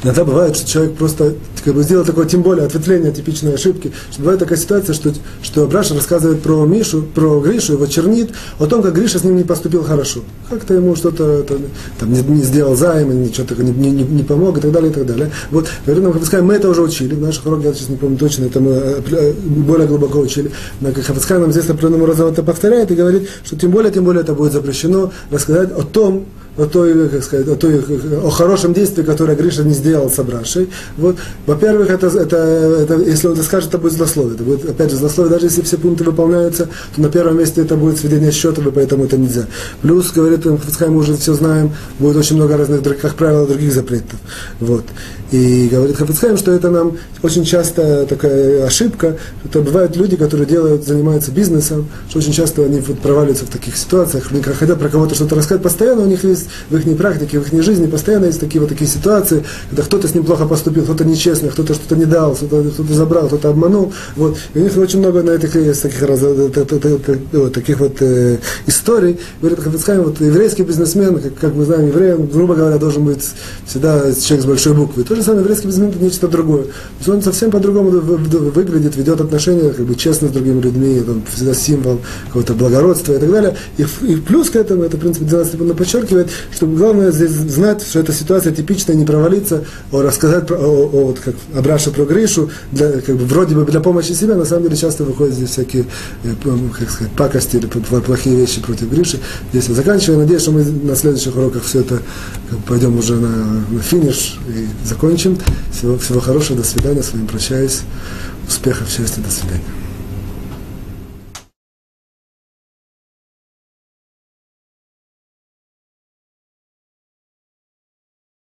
Иногда бывает, что человек просто как бы, сделал такое, тем более, ответвление типичной ошибки, что бывает такая ситуация, что, что Браша рассказывает про Мишу, про Гришу, его чернит, о том, как Гриша с ним не поступил хорошо. Как-то ему что-то там, не, не сделал займ, ничего такого не, не, не помог и так далее, и так далее. Вот, говорю, нам, мы это уже учили, в наших уроках, я сейчас не помню точно, это мы более глубоко учили. Но Хафицхай нам здесь определенным образом это повторяет и говорит, что тем более, тем более это будет запрещено рассказать о том, о, той, как сказать, о, той, о хорошем действии, которое Гриша не сделал с Абрашей. Вот. Во-первых, это, это, это, если он это скажет, это будет злословие. Это будет, опять же, злословие, даже если все пункты выполняются, то на первом месте это будет сведение счетов, и поэтому это нельзя. Плюс, говорит мы уже все знаем, будет очень много разных, как правило, других запретов. Вот. И говорит Хафицхайм, что это нам очень часто такая ошибка, что бывают люди, которые делают, занимаются бизнесом, что очень часто они вот проваливаются в таких ситуациях, хотят про кого-то что-то рассказать, постоянно у них есть в их практике, в их жизни постоянно есть такие вот такие ситуации, когда кто-то с ним плохо поступил, кто-то нечестно, кто-то что-то не дал, кто-то, кто забрал, кто-то обманул. Вот. И у них очень много на этих есть таких, раз, вот, таких вот э, историй. Говорит Хафицхайм, вот еврейский бизнесмен, как, как мы знаем, еврей, грубо говоря, должен быть всегда человек с большой буквы. То же самое еврейский бизнесмен это нечто другое. То есть он совсем по-другому выглядит, ведет отношения как бы честно с другими людьми, он всегда символ какого-то благородства и так далее. И, и плюс к этому, это, в принципе, 12 подчеркивает, что главное здесь знать, что эта ситуация типичная, не провалиться, о, рассказать про, о, о, вот, как Абраша про Гришу, для, как бы, вроде бы для помощи себе, на самом деле часто выходят здесь всякие, э, как сказать, пакости или плохие вещи против Гриши. Здесь я заканчиваю, надеюсь, что мы на следующих уроках все это как, пойдем уже на, на финиш и закончим. Всего, всего хорошего, до свидания, с вами прощаюсь. Успехов, счастья, до свидания.